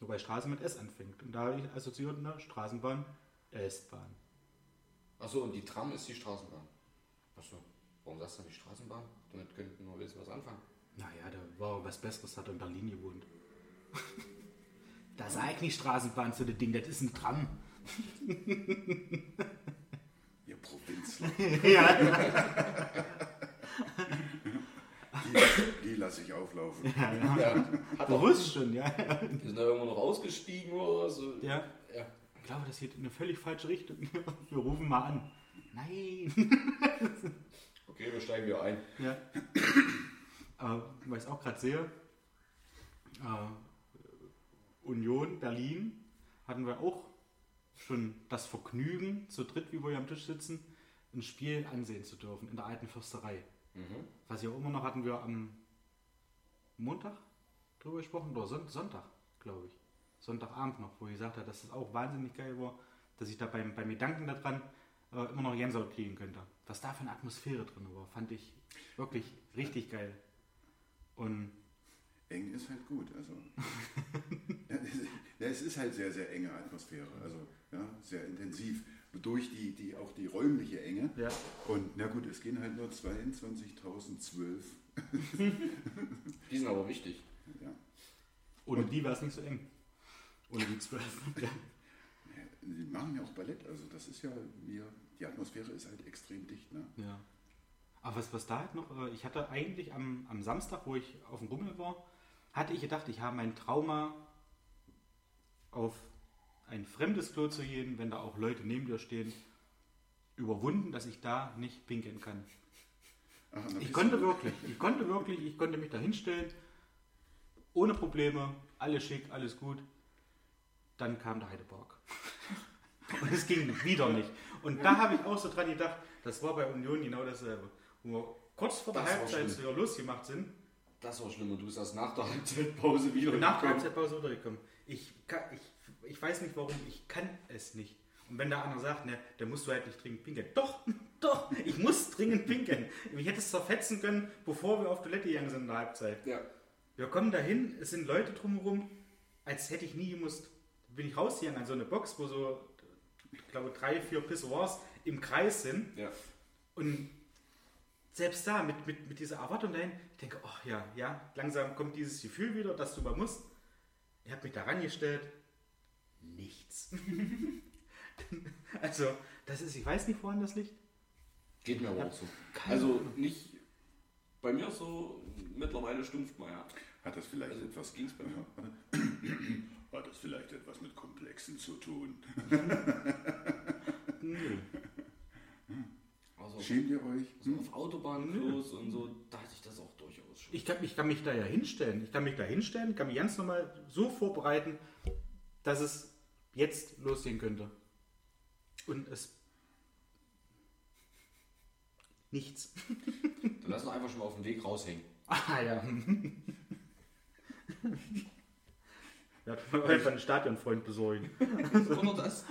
Wobei Straße mit S anfängt. Und da assoziiert eine Straßenbahn S-Bahn. Achso, und die Tram ist die Straßenbahn. Achso, warum sagst du nicht Straßenbahn? Damit könnten wir wissen, was anfangen. Naja, da war was Besseres, hat er in Berlin gewohnt. da sag ich nicht Straßenbahn zu dem Ding, das ist ein Tram. Ihr Provinzler. ja, Die, die lasse ich auflaufen. Ja, hat auch, bewusst schon, ja. wir sind da irgendwo noch ausgestiegen oder so. ja. ja. Ich glaube, das geht in eine völlig falsche Richtung. Wir rufen mal an. Nein. Okay, wir steigen wieder ein. Ja. Aber weil ich es auch gerade sehe, äh, Union Berlin hatten wir auch schon das Vergnügen, zu dritt, wie wir hier am Tisch sitzen, ein Spiel ansehen zu dürfen in der alten Fürsterei. Mhm. Was ja immer noch hatten wir am Montag drüber gesprochen, oder Son Sonntag, glaube ich. Sonntagabend noch, wo ich gesagt habe, dass das auch wahnsinnig geil war, dass ich da beim, beim Gedanken daran äh, immer noch Gänsehaut kriegen könnte. Was da für eine Atmosphäre drin war, fand ich wirklich richtig geil. Und Eng ist halt gut. Also. ja, es- ist halt sehr, sehr enge Atmosphäre. Also ja, sehr intensiv. Durch die, die, auch die räumliche Enge. ja, Und na gut, es gehen halt nur 22.012. Die sind aber wichtig. Ja. ohne die war es nicht so eng. Ohne die zwölf. ja. Die machen ja auch Ballett. Also das ist ja, wir, die Atmosphäre ist halt extrem dicht. Ne? Ja. Aber was, was da halt noch, äh, ich hatte eigentlich am, am Samstag, wo ich auf dem Rummel war, hatte ich gedacht, ich habe mein Trauma auf ein fremdes Klo zu gehen, wenn da auch Leute neben dir stehen, überwunden, dass ich da nicht pinkeln kann. Ach, Ich konnte wirklich, ich konnte wirklich, ich konnte mich da hinstellen, ohne Probleme, alles schick, alles gut. Dann kam der Heidepark. Und es ging wieder nicht. Und da habe ich auch so dran gedacht, das war bei Union genau dasselbe. Wo wir kurz vor der Das Halbzeit schlimm. so wieder losgemacht sind Das war schlimm und du bist erst nach der Halbzeitpause wieder nach der. Halbzeitpause wiedergekommen. Ich, kann, ich, ich weiß nicht warum, ich kann es nicht. Und wenn der andere sagt, ne, dann musst du halt nicht dringend pinkeln. Doch, doch, ich muss dringend pinkeln. Ich hätte es zerfetzen können, bevor wir auf Toilette gegangen sind in der Halbzeit. Ja. Wir kommen dahin, es sind Leute drumherum, als hätte ich nie gemusst. Bin ich rausgegangen an so eine Box, wo so, ich glaube, drei, vier Pissoirs im Kreis sind. Ja. Und selbst da, mit, mit, mit dieser Erwartung dahin, ich denke, ach ja, ja, langsam kommt dieses Gefühl wieder, dass du mal musst. Ich habe mich da rangestellt, nichts. also, das ist, ich weiß nicht, woran das liegt. Geht mir aber auch so. Also nicht bei mir so mittlerweile stumpft man ja. Hat das vielleicht Also, etwas ging's bei mir? Hat das vielleicht etwas mit Komplexen zu tun? Nö. Also Schämt ihr euch? so auf Autobahnklos und so, da hatte ich das auch durchaus schon. Ich kann, ich kann mich da ja hinstellen. Ich kann mich da hinstellen, kann mich ganz normal so vorbereiten, dass es jetzt losgehen könnte. Und es. Nichts. Dann lass doch einfach schon mal auf dem Weg raushängen. Ah ja. Ja, kann man einfach einen Stadionfreund besorgen. Oder das?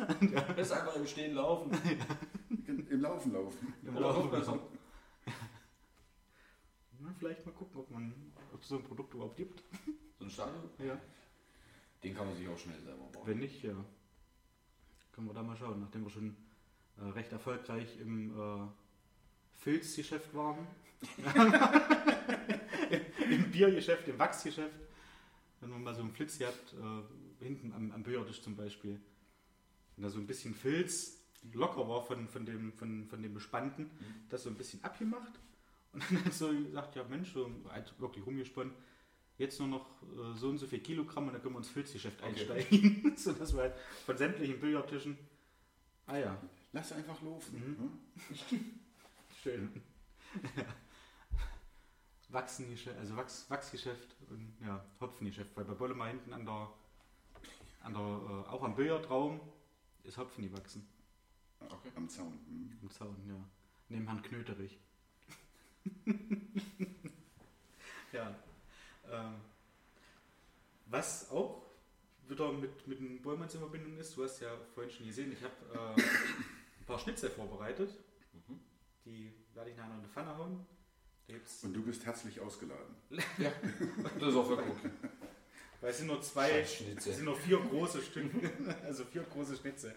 Lass einfach im Stehen laufen. Im Laufen laufen. Im Oder Laufe. aufpassen. Na, vielleicht mal gucken, ob man, ob es so ein Produkt überhaupt gibt. So ein Stadion, Ja. den kann man sich auch schnell selber bauen. Wenn nicht, ja. Können wir da mal schauen, nachdem wir schon äh, recht erfolgreich im äh, Filzgeschäft waren. Im Biergeschäft, im Wachsgeschäft. Wenn man mal so einen Flitz hat, äh, hinten am, am Biertisch zum Beispiel. Wenn da so ein bisschen Filz locker war von, von, dem, von, von dem Bespannten, das so ein bisschen abgemacht. Und dann hat so gesagt, ja Mensch, so halt wirklich rumgesponnen, jetzt nur noch äh, so und so viel Kilogramm und dann können wir ins Filzgeschäft Okay. einsteigen. so dass wir halt von sämtlichen Billardtischen. Ah ja, Lass einfach laufen. Mhm. ne? schön. Wachsengeschäft, also Wachs, Wachsgeschäft und ja, Hopfengeschäft, weil bei Bolle mal hinten an der, an der äh, auch am Billardraum ist Hopfen gewachsen. Okay. Am Zaun. hm. Im Zaun, ja. Neben Herrn Knöterich. ja. Ähm, was auch wieder mit, mit dem Bollmanns in Verbindung ist, du hast ja vorhin schon gesehen, ich habe äh, ein paar Schnitzel vorbereitet. Mhm. Die werde ich nachher in die Pfanne hauen. Und du bist herzlich ausgeladen. Ja, das ist auch wirklich okay. weil es sind nur zwei, es sind nur vier große Stücke, also vier große Schnitzel.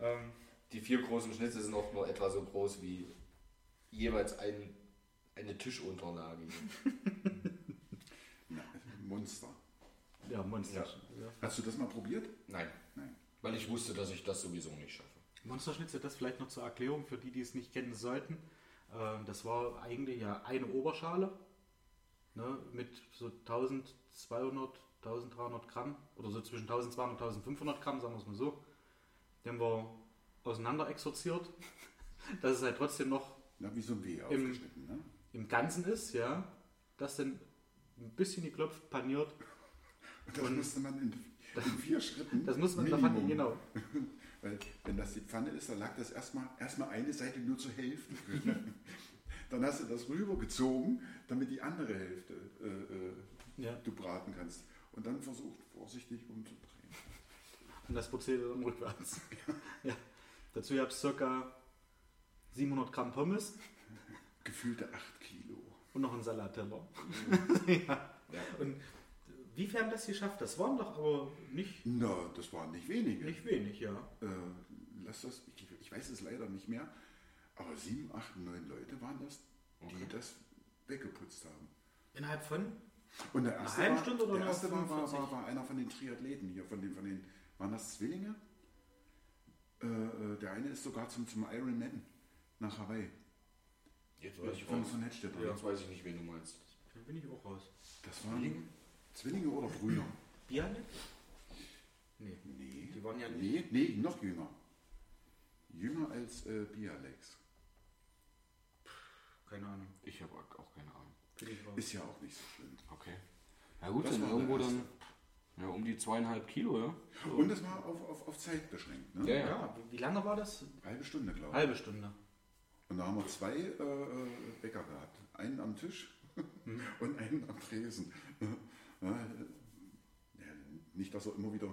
Ähm, Die vier großen Schnitzel sind auch nur etwa so groß wie jeweils ein, eine Tischunterlage. Na, Monster. ja, Monster. Ja. Hast du das mal probiert? Nein, Nein. weil ich wusste, dass ich das sowieso nicht schaffe. Monsterschnitzel, das vielleicht noch zur Erklärung für die, die es nicht kennen sollten. Ähm, Das war eigentlich ja eine Oberschale ne, mit so 1200, 1300 Gramm oder so zwischen 1200 und 1500 Gramm, sagen wir es mal so. Den wir auseinander exorziert, dass es halt trotzdem noch Na, wie so ein W Im- aufgeschnitten. Ne? im Ganzen ist, ja. Das dann ein bisschen geklopft, paniert. Und das Und- musste man in, in vier Schritten. Das muss man davon, genau. Weil wenn das die Pfanne ist, dann lag das erstmal erstmal eine Seite nur zur Hälfte drin. dann hast du das rübergezogen, damit die andere Hälfte äh, äh, Ja. du braten kannst. Und dann versucht vorsichtig umzudrehen. Und das Prozedere dann rückwärts. ja. Dazu gab es ca. 700 Gramm Pommes Gefühlte 8 Kilo. und noch einen Salatteller. Ja. ja. Und wie viel haben das geschafft? Das waren doch aber nicht, Na, das waren nicht wenige. nicht wenig, ja. Äh, lass das, ich, ich weiß es leider nicht mehr, aber sieben, acht, neun Leute waren das, die Okay. das weggeputzt haben. Innerhalb von? Und der erste, war, Stunde oder der erste war, war, 45? war, war einer von den Triathleten hier, von den, von den waren das Zwillinge? Äh, äh, der eine ist sogar zum, zum Ironman nach Hawaii. Jetzt weiß ich Von, raus. von Nettstedt. Jetzt weiß ich nicht, wen du meinst. Da bin ich auch raus. Das waren Zwillinge oder Brüder? Bialik? Nee. Nee. Die waren ja nicht. Nee, nee, noch jünger. Jünger als äh, Bialex. Keine Ahnung. Ich habe auch keine Ahnung. Bin ich raus. Ist ja auch nicht so schlimm. Okay. Ja gut, Das dann war irgendwo dann ja, um die zweieinhalb Kilo, ja? Und das war auf, auf, auf Zeit beschränkt. Ne? Ja, ja. ja, wie- wie lange war das? Halbe Stunde, glaube ich. Halbe Stunde. Und da haben wir zwei äh, äh, Bäcker gehabt. Einen am Tisch und einen am Tresen. Ja, äh, ja, nicht, dass er immer wieder.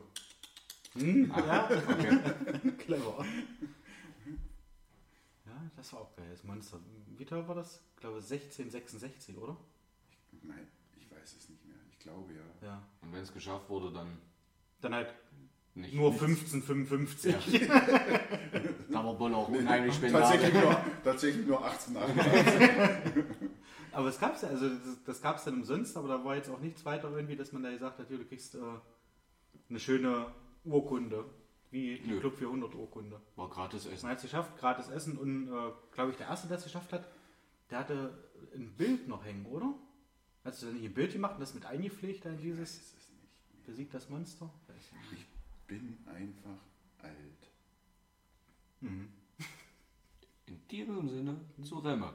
Hm, ja, Okay. clever. Ja, das war auch geil, das Monster. Wie teuer war das? Ich glaube 1666, oder? Nein, ich weiß es nicht mehr. Ich glaube ja. Ja. Und wenn es geschafft wurde, dann Dann halt nicht. nur nichts. 1555. Da war Boll auch unheimlich Tatsächlich spendabel. nur, tatsächlich nur 1888. Aber es gab's ja, also das, das gab es dann umsonst, aber da war jetzt auch nichts weiter irgendwie, dass man da gesagt hat, du kriegst äh, eine schöne Urkunde. wie die Nö. Club 400 Urkunde. War gratis Man Essen. hat es geschafft, gratis Essen und äh, glaube ich, der Erste, der es geschafft hat, der hatte ein Bild noch hängen, oder? Hast du da nicht ein Bild gemacht und das mit eingepflegt, dann dieses Das ist nicht. besiegt das Monster? Ich nicht. Ich bin einfach alt. In diesem Sinne zu Remme.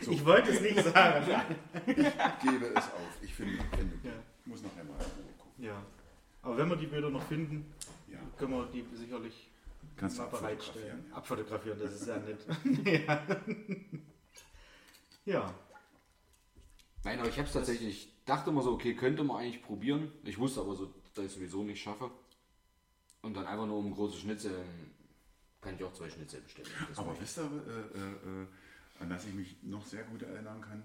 So. Ich wollte es nicht sagen. Ich gebe es auf. Ich finde, finde Ja. ich muss noch einmal in Ruhe gucken. ja. Aber wenn wir die Bilder noch finden, Ja. können wir die sicherlich Kannst mal bereitstellen. abfotografieren. Abfotografieren, das ist ja nett. ja. ja. Nein, aber ich habe es tatsächlich, dachte immer so, okay, könnte man eigentlich probieren. Ich wusste aber so, dass ich es sowieso nicht schaffe. Und dann einfach nur um große Schnitzel, kann ich auch zwei Schnitzel bestellen. Das Aber ich. wisst ihr, äh, äh, äh, an das ich mich noch sehr gut erinnern kann,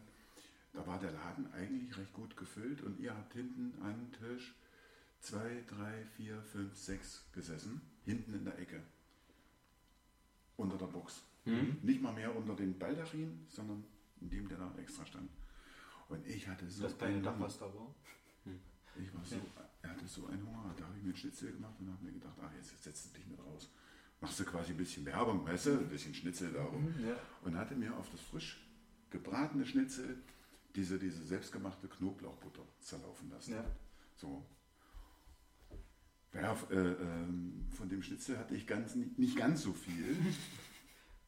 da war der Laden eigentlich recht gut gefüllt und ihr habt hinten an Tisch zwei, drei, vier, fünf, sechs gesessen, hinten in der Ecke. Unter der Box. Hm? Nicht mal mehr unter dem Baldachin, sondern in dem, der da extra stand. Und ich hatte so Das einen Hunger. was da war. Ich war so, er hatte so einen Hunger, da habe ich mir einen Schnitzel gemacht und habe mir gedacht, ach, jetzt, jetzt setzt du dich mit raus. Machst du quasi ein bisschen Werbung, weißt du, ein bisschen Schnitzel darum. Ja. Und hatte mir auf das frisch gebratene Schnitzel diese, diese selbstgemachte Knoblauchbutter zerlaufen lassen. Ja. So. Ja, äh, ähm, von dem Schnitzel hatte ich ganz, nicht, nicht ganz so viel.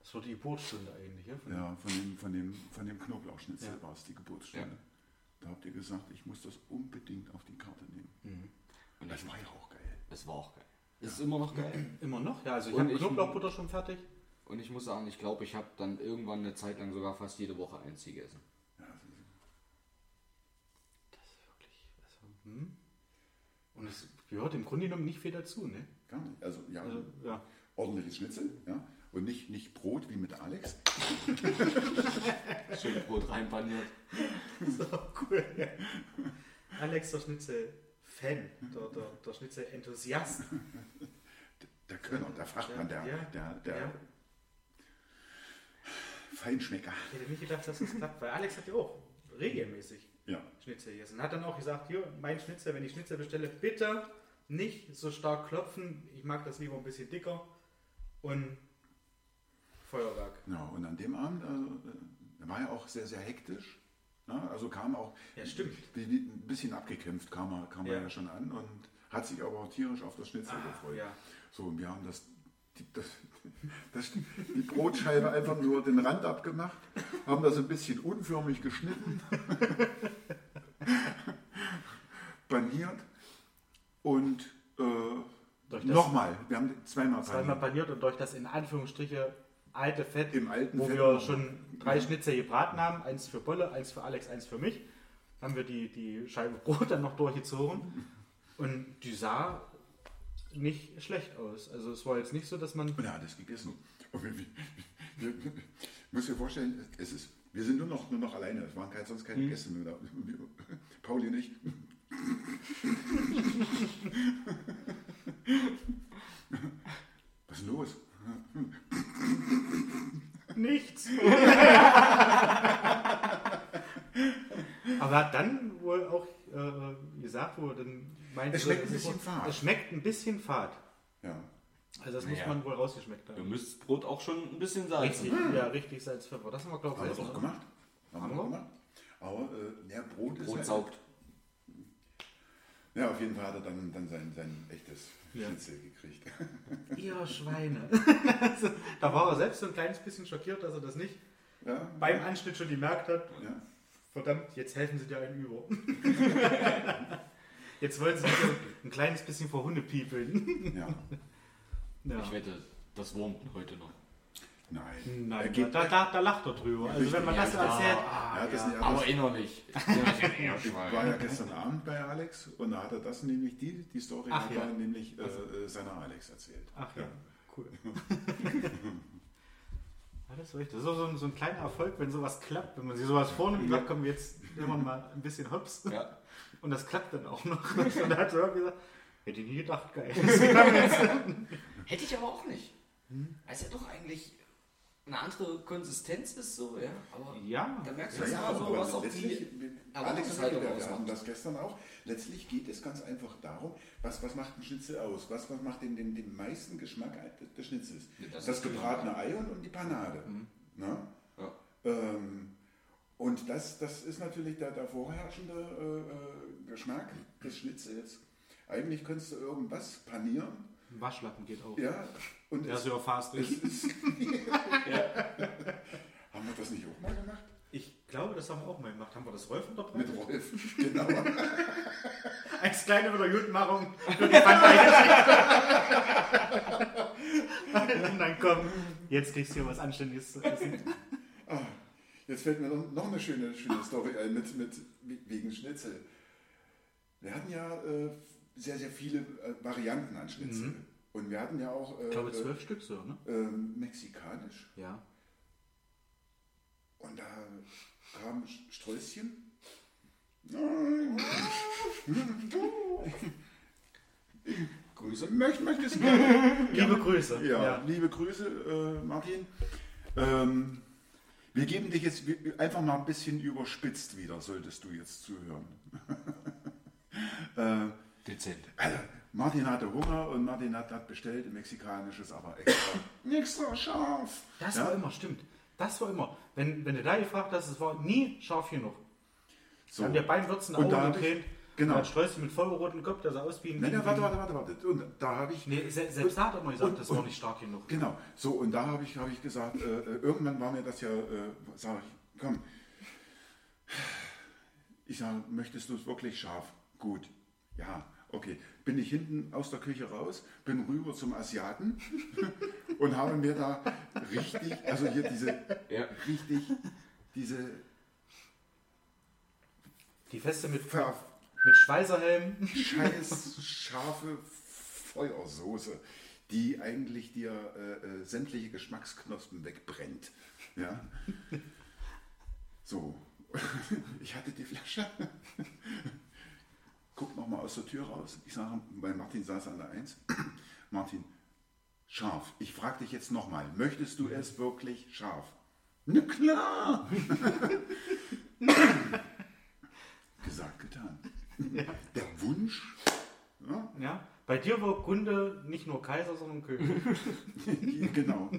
Das war die Geburtsstunde eigentlich. Ja? Von- Ja, von dem, von dem, von dem Knoblauchschnitzel Ja. war es die Geburtsstunde. Ja. Da habt ihr gesagt, ich muss das unbedingt auf die Karte nehmen. Mhm. Und Das war ja auch geil. es war auch geil. Es ist immer noch geil. Immer noch? Ja, also ich habe ich- Knoblauchbutter schon fertig. Und ich muss sagen, ich glaube, ich habe dann irgendwann eine Zeit lang sogar fast jede Woche eins gegessen. Ja, das ist- Das ist wirklich. Also, hm? Und es gehört im Grunde genommen nicht viel dazu, ne? gar nicht. Also, ja, Also, ja. ordentliches Schnitzel, ja. Und nicht, nicht Brot wie mit Alex. Schön Brot reinpaniert. So cool. Alex, der Schnitzel-Fan, der, der, der Schnitzel-Enthusiast. Der Könner, der Fachmann, der, der, der ja. Feinschmecker. Ich hätte nicht gedacht, dass das klappt, weil Alex hat ja auch regelmäßig Ja. Schnitzel gegessen. Hat dann auch gesagt, hier, mein Schnitzel, wenn ich Schnitzel bestelle, bitte nicht so stark klopfen. Ich mag das lieber ein bisschen dicker. Und Feuerwerk. ja. Und an dem Abend, also, äh, er war ja auch sehr, sehr hektisch. Ne? Also kam auch Ja, stimmt. ein bisschen abgekämpft, kam er, kam er Ja. ja schon an und hat sich aber auch tierisch auf das Schnitzel gefreut. ja. So, und wir haben das, die, das, das, die Brotscheibe einfach nur den Rand abgemacht, haben das ein bisschen unförmig geschnitten, paniert und äh, nochmal, wir haben zweimal Zweimal paniert. paniert und durch das in Anführungsstriche alte Fett, Im alten wo Fett wir schon drei Schnitzel gebraten haben, eins für Bolle, eins für Alex, eins für mich, haben wir die, die Scheibe Brot dann noch durchgezogen und die sah nicht schlecht aus. Also es war jetzt nicht so, dass man... Und er hat es gegessen. Wir, wir, wir, muss dir vorstellen, es ist, wir sind nur noch, nur noch alleine. Es waren keine, sonst keine Gäste mehr da. Pauli nicht. Was ist los? Nichts. Aber er dann wohl auch äh, gesagt, wo er dann meinte, Es schmeckt ein ist- bisschen fad. Es schmeckt ein bisschen fad. Ja. Also das muss Naja. man wohl rausgeschmeckt Ihr haben. müsst das Brot auch schon ein bisschen salzen. Richtig, ja, richtig Salz, Pfeffer. Das haben wir, glaube Haben wir ich, doch selbst gemacht. Haben, Haben wir gemacht. Aber äh, ja, Brot ist. Brot ja, saugt. Ja, auf jeden Fall hat er dann, dann sein, sein echtes Ja. Schnitzel gekriegt. Ihr Schweine. Also, da war er selbst so ein kleines bisschen schockiert, dass er das nicht Ja, beim Anschnitt schon gemerkt hat. ja. Verdammt, jetzt helfen sie dir einen über. jetzt wollen sie ein kleines bisschen vor Hunde piepeln. ja. Ja. Ich wette, das wurmt heute noch. Nein. Nein, geht, da, da, da lacht er drüber. Also wenn man Ja, das so klar. erzählt, er hat das, ja. er Aber innerlich. ich war ja gestern Abend bei Alex und da hat er das nämlich, die, die Story Ach hat ja. er nämlich äh, äh, seiner Alex erzählt. Ach ja, cool. Ja, das ist richtig. Das ist auch so ein, so ein kleiner Erfolg, wenn sowas klappt, wenn man sich sowas vornimmt sagt, komm, jetzt immer mal ein bisschen hops. Ja. Und das klappt dann auch noch. Und da hat er gesagt, hätte ich nie gedacht, geil. Hätte ich aber auch nicht. Also doch eigentlich eine andere Konsistenz ist so, ja. Aber Ja, da merkst du Ja, ja, aber was auch die wir- Erwartungshaltung wir, wir hatten ausmacht. das gestern auch. Letztlich geht es ganz einfach darum, was, was macht ein Schnitzel aus? Was, was macht den, den, den meisten Geschmack des, des Schnitzels? Ja, das das gebratene Ei und, und die Panade. Ne? Ja. Ähm, und das, das ist natürlich der, der vorherrschende äh, äh, Geschmack des Schnitzels. Eigentlich könntest du irgendwas panieren. Waschlappen geht auch. Ja, und es, so fast ist. Haben wir das nicht auch mal gemacht? Ich glaube, das haben wir auch mal gemacht. Haben wir das Rolf Mit unterbreitet? Rolf, genau. Als kleine Wiedergutmachung für die Bandgeschichte. Und dann komm, jetzt kriegst du hier was Anständiges zu essen. Ah, jetzt fällt mir noch, noch eine schöne, schöne Story ein mit, mit wegen Schnitzel. Wir hatten ja äh, sehr, sehr viele äh, Varianten an Schnitzel. Und wir hatten ja auch äh, Ich glaube, zwölf Stück so, ne? äh, äh, mexikanisch. Ja. Und da kam Strößchen. Grüße. Möcht, möchtest du Liebe Grüße. Ja, liebe Grüße, äh, Martin. Ähm, wir geben dich jetzt einfach mal ein bisschen überspitzt wieder, solltest du jetzt zuhören. äh, Dezent. also, Martin hatte Hunger und Martin hat, hat bestellt mexikanisches, aber extra, extra scharf. Das Ja? war immer, stimmt. Das war immer. Wenn, wenn du da gefragt hast, es war nie scharf genug. So. Haben wir beim Würzen Und Augen hab getränt. genau. Ein Strößchen mit vollrotem Kopf, der sah aus wie ein... Nein, nein, warte, warte, warte, warte. Und da habe ich. Nee, se- selbst da hat er mal gesagt, Und- das war nicht stark genug. Genau, so und da habe ich, habe ich gesagt, äh, äh, irgendwann war mir das ja, äh, sag ich, komm, ich sage, möchtest du es wirklich scharf? Gut, ja, okay. Bin ich hinten aus der Küche raus, bin rüber zum Asiaten und habe mir da richtig, also hier diese, Ja. richtig, diese Die Feste mit, ver, mit Schweißerhelm. scheiß scharfe Feuersoße, die eigentlich dir äh, äh, sämtliche Geschmacksknospen wegbrennt. Ja? So, ich hatte die Flasche. Guck nochmal aus der Tür raus. Ich sage, weil Martin saß an der Eins. Martin, scharf. Ich frage dich jetzt nochmal, möchtest du es wirklich scharf? Na klar! Gesagt, getan. Der Wunsch, ja, Ja. Bei dir war Kunde nicht nur Kaiser, sondern König. genau.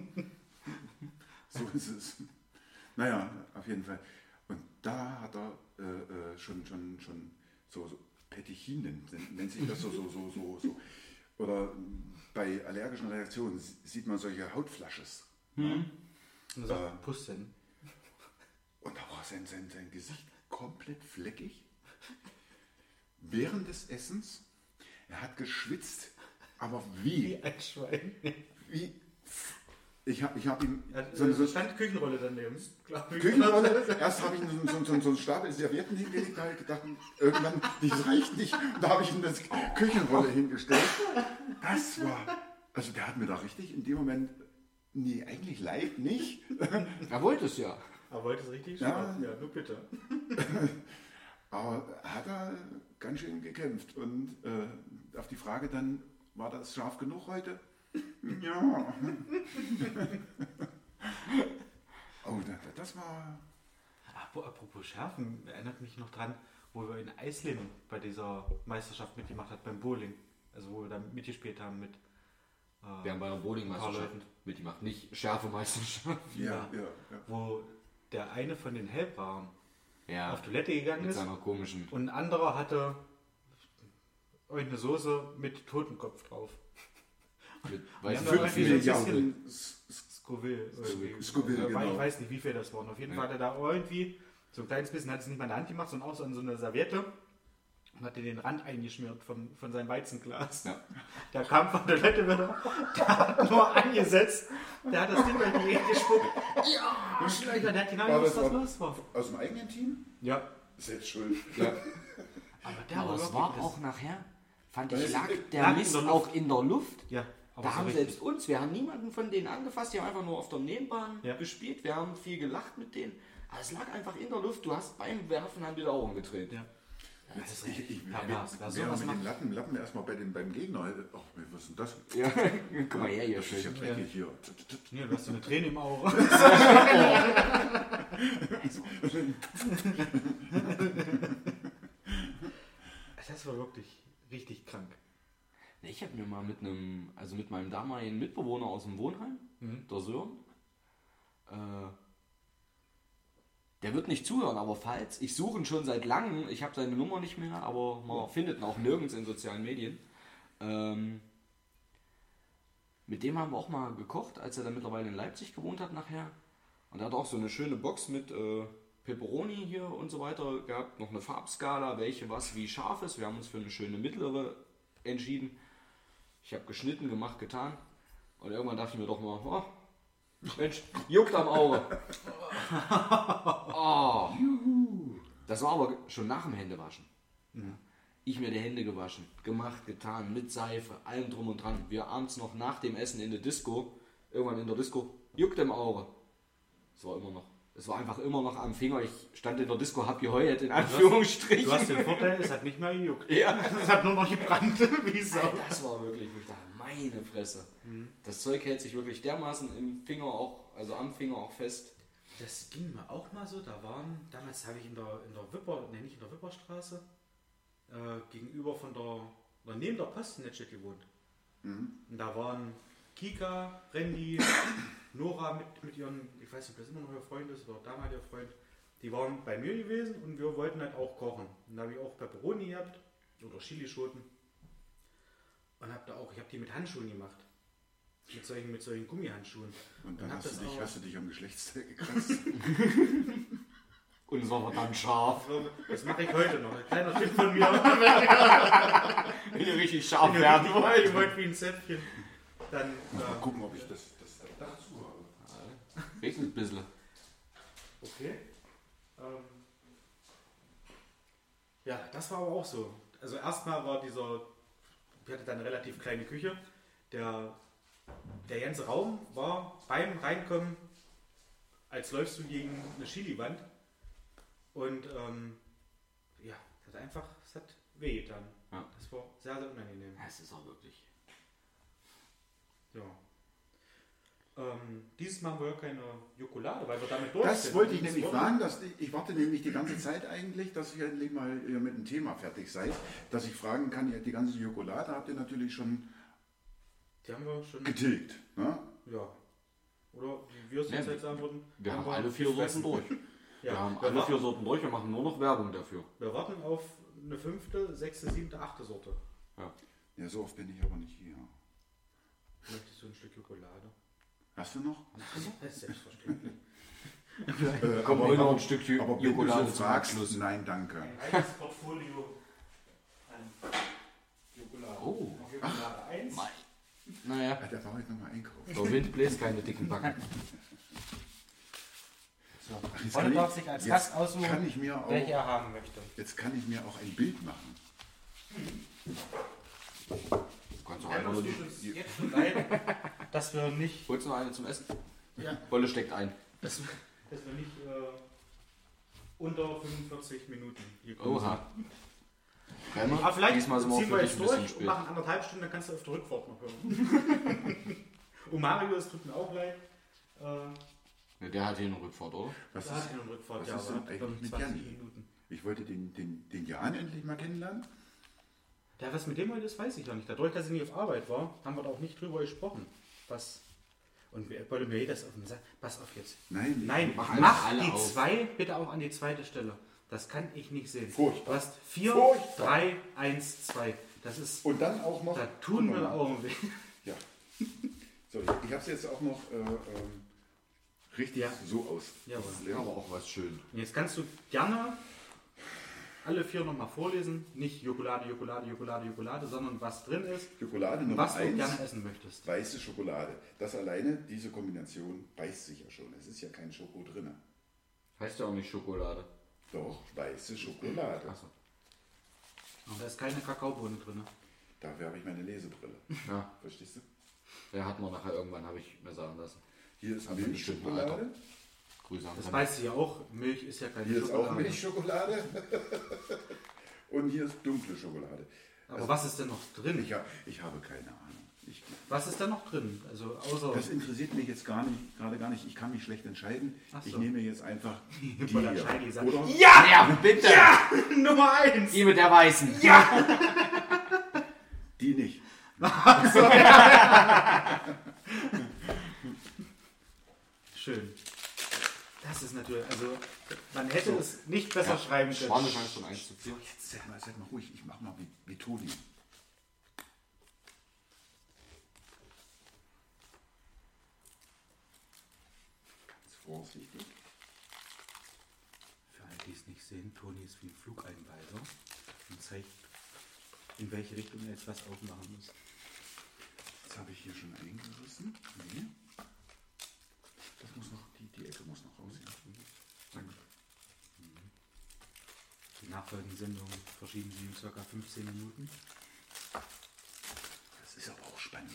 So ist es. Naja, auf jeden Fall. Und da hat er äh, äh, schon, schon, schon so, so Petechinen, nennt- nennt sich das so, so, so, so, so. Oder bei allergischen Reaktionen sieht man solche Hautflasches. Und er Äh. sagt, Pusten. Und da war sein, sein, sein Gesicht komplett fleckig. Während des Essens, er hat geschwitzt, aber wie? Wie ein Schwein. wie ich habe ich hab ihm hat, so eine so stand Küchenrolle daneben. Küchenrolle, erst habe ich ihm so, so, so, so einen Stapel Servietten hingelegt, da habe ich gedacht, irgendwann, das reicht nicht. Und da habe ich ihm das Küchenrolle hingestellt. Das war, also der hat mir da richtig in dem Moment, nee, eigentlich leid nicht. Er wollte es ja. Er wollte es richtig Ja. scharf. Ja, nur bitte. Aber hat er ganz schön gekämpft. Und äh, auf die Frage dann, war das scharf genug heute? Ja. oh, das, das war. Apropos Schärfen, erinnert mich noch dran, wo wir in Eisleben bei dieser Meisterschaft mitgemacht hat beim Bowling. Also wo wir da mitgespielt haben mit. äh, Wir haben bei einer Ein Bowlingmeisterschaft mitgemacht. Nicht Schärfemeisterschaft. Ja, Ja. ja, ja. wo der eine von den Hellbrauen Ja. auf Toilette gegangen Mit ist seiner komischen. und ein anderer hatte eine Soße mit Totenkopf drauf. Mit Ja, irgendwie so ein Milliarden Scoville. Scoville, genau. Ich weiß nicht, wie viel das waren. Auf jeden Ja. Fall hat er da irgendwie so ein kleines bisschen, hat es nicht mal in der Hand gemacht, sondern auch so an so eine Serviette und hatte den Rand eingeschmiert von, von seinem Weizenglas. Ja. Der kam von der Toilette wieder, der hat nur angesetzt, der hat das Ding bei die Erde gespuckt. Ja, Schleicher, der hat genau War gewusst, was war- los war. Aus dem eigenen Team? Ja, Selbst schuld. Ja. aber der Aber war das- auch nachher, fand ich, lag der Mist auch in der Luft. Ja, aber Da haben richtig. selbst uns, wir haben niemanden von denen angefasst, die haben einfach nur auf der Nebenbahn Ja. gespielt, wir haben viel gelacht mit denen. Aber es lag einfach in der Luft, du hast beim Werfen haben die da Augen gedreht. Ja. Das ist Ich, richtig ich pervers. Wer wäre sowas mit macht, den Lappen, Lappen erstmal bei dem, beim Gegner. Ach, was ist denn das? Ja, guck mal her hier Das ist ja schön. dreckig hier. Nee, du hast so eine Träne im Auge. das war wirklich richtig krank. Ich habe mir mal mit einem, also mit meinem damaligen Mitbewohner aus dem Wohnheim, der Sören, äh, der wird nicht zuhören, aber falls, ich suche ihn schon seit langem, ich habe seine Nummer nicht mehr, aber man findet ihn auch nirgends in sozialen Medien. Ähm, mit dem haben wir auch mal gekocht, als er dann mittlerweile in Leipzig gewohnt hat nachher. Und er hat auch so eine schöne Box mit äh, Peperoni hier und so weiter gehabt, noch eine Farbskala, welche was wie scharf ist. Wir haben uns für eine schöne mittlere entschieden. Ich habe geschnitten, gemacht, getan. Und irgendwann dachte ich mir doch mal, oh, Mensch, juckt am Auge. Oh. Das war aber schon nach dem Händewaschen. Ich mir die Hände gewaschen, gemacht, getan, mit Seife, allem drum und dran. Wir abends noch nach dem Essen in der Disco, irgendwann in der Disco, juckt im Auge. Es war immer noch, es war einfach immer noch am Finger. Ich stand in der Disco, hab geheult, in Du hast Anführungsstrichen. den Vorteil, es hat nicht mehr gejuckt. Ja. Es hat nur noch gebrannt, wie Sau. Das war wirklich, wo ich dachte, meine Fresse. Das Zeug hält sich wirklich dermaßen im Finger auch, also am Finger auch fest. Das ging mir auch mal so. Da waren, damals habe ich in der, in der Wipper, ne, nicht in der Wipperstraße, äh, gegenüber von der, oder neben der Postnetze gewohnt. Und da waren Kika, Randy, Nora mit, mit ihren, ich weiß nicht, ob das immer noch ihr Freund ist oder damaliger Freund, die waren bei mir gewesen und wir wollten halt auch kochen. Und da habe ich auch Pepperoni gehabt oder Chilischoten. Und habe da auch, ich habe die mit Handschuhen gemacht. Mit solchen, mit solchen Gummihandschuhen. Und dann hab hast du, das dich, hast du dich am Geschlechtsteil gekratzt. Und es war verdammt scharf. Das mache ich heute noch. Ein kleiner Tipp von mir. Wenn ihr richtig scharf werden ihr wollt. die wollt wie ein Zäpfchen, dann Mal äh, gucken, ob ich das. Regnet ein bisschen. okay. Ähm, ja, das war aber auch so. Also erstmal war dieser, ich hatte dann eine relativ kleine Küche. Der, der ganze Raum war beim Reinkommen, als läufst du gegen eine Chiliwand. Und ähm, ja, es hat einfach, es hat wehgetan. Ja. Das war sehr, sehr unangenehm. Es ist auch wirklich. Ja. Ähm, dieses Mal haben wir keine Jokolade, weil wir damit durch Das sind. wollte ich nämlich fragen. Dass ich, ich warte nämlich die ganze Zeit eigentlich, dass ihr endlich mal ihr mit dem Thema fertig seid. Dass ich fragen kann, ihr die ganze Jokolade habt ihr natürlich schon Die haben wir schon. getilgt. Ne? Ja. Oder wie wir es Ja, jetzt sagen würden. Wir haben alle vier. Sorten durch. Ja, Wir haben wir, alle vier Sorten durch, wir machen nur noch Werbung dafür. wir warten auf eine fünfte, sechste, siebte, achte Sorte. Ja, so oft bin ich aber nicht hier. Möchtest du ein Stück Jokolade? Hast du noch? Das ist selbstverständlich. Äh, aber, heute noch ein Stück aber Jokolade du so zum fragst, Abschluss. nein, danke. Ein reines Portfolio an Jokolade. Oh. Jokolade 1. Mei. Naja, Da war ich nochmal einkaufen. der Wind bläst keine dicken Backen. So. Kann ich- darf sich als Gast aussuchen, ich mir auch- welche er haben möchte. Jetzt kann ich mir auch ein Bild machen. Kannst du Ja, einfach nur die. uns jetzt schon leid, dass wir nicht, Holst du noch eine zum Essen? ja, Wolle steckt ein. dass, dass wir nicht äh, unter 45 Minuten hier kommen. Oha. Bremer, Aber vielleicht diesmal sind wir ziehen wir jetzt durch und machen anderthalb Stunden, dann kannst du auf der Rückfahrt noch hören. und Mario, es tut mir auch leid. Äh, Ne, der hat hier eine Rückfahrt, oder? Was hat ist, er eine Rückfahrt, was ja, ist aber denn eigentlich mit 20 Janni? Minuten. ich wollte den, den, den Jan endlich mal kennenlernen. Ja, was mit dem heute ist, weiß ich ja nicht. Dadurch, dass ich nicht auf Arbeit war, haben wir da auch nicht drüber gesprochen. Was. Und wir wollen mir das auf den Sack. Pass auf jetzt. Nein, Nein, Mach mach, die auf. zwei bitte auch an die zweite Stelle. Das kann ich nicht sehen. Furchtbar. Du hast 4, Furchtbar. 3, 1, 2. Das ist. Und dann auch noch. Da tun die Augen weh. Ja. So, ich, ich habe es jetzt auch noch äh, ähm, richtig Ja. so aus. Jawohl. Das ist, Aber auch was schön. Und jetzt kannst du gerne alle vier nochmal vorlesen. Nicht Jokolade, Jokolade, Jokolade, Jokolade, sondern was drin ist, Schokolade und Nummer was du 1, gerne essen möchtest. weiße Schokolade. Das alleine, diese Kombination, beißt sich ja schon. Es ist ja kein Schoko drin. Heißt ja auch nicht Schokolade. Doch, weiße Schokolade. Achso. Und da ist keine Kakaobohne drin. Dafür habe ich meine Lesebrille. Ja, Verstehst du? der hat man nachher irgendwann, habe ich mir sagen lassen. Hier ist Milchschokolade. Grüße an Das weißt du ja auch. Milch ist ja keine Hier ist auch Schokolade. Milchschokolade. und hier ist dunkle Schokolade. Aber was ist denn noch drin? Ich, ich habe keine Ahnung. Ich, Was ist denn noch drin? Also außer das interessiert mich jetzt gar nicht, gerade gar nicht. Ich kann mich schlecht entscheiden. So. Ich nehme jetzt einfach die Weil der hier. Oder? Ja! Ja, bitte! Nummer eins! Die mit der Weißen. Die nicht. Schön. Das ist natürlich, also man hätte es nicht besser schreiben können. Schwanenchance von 1 zu 4. Jetzt seid mal, seid mal ruhig. Ich mach mal wie, wie Toni. Ganz vorsichtig. Für alle, die es nicht sehen, Toni ist wie ein Flugeinweiser und zeigt, in welche Richtung er jetzt was aufmachen muss. Jetzt habe ich hier schon eingerissen. Nee. Das muss noch, die, Ecke muss noch raus. Ja. Danke. Die nachfolgenden Sendungen verschieben sie in ca. 15 Minuten. Das ist aber auch spannend.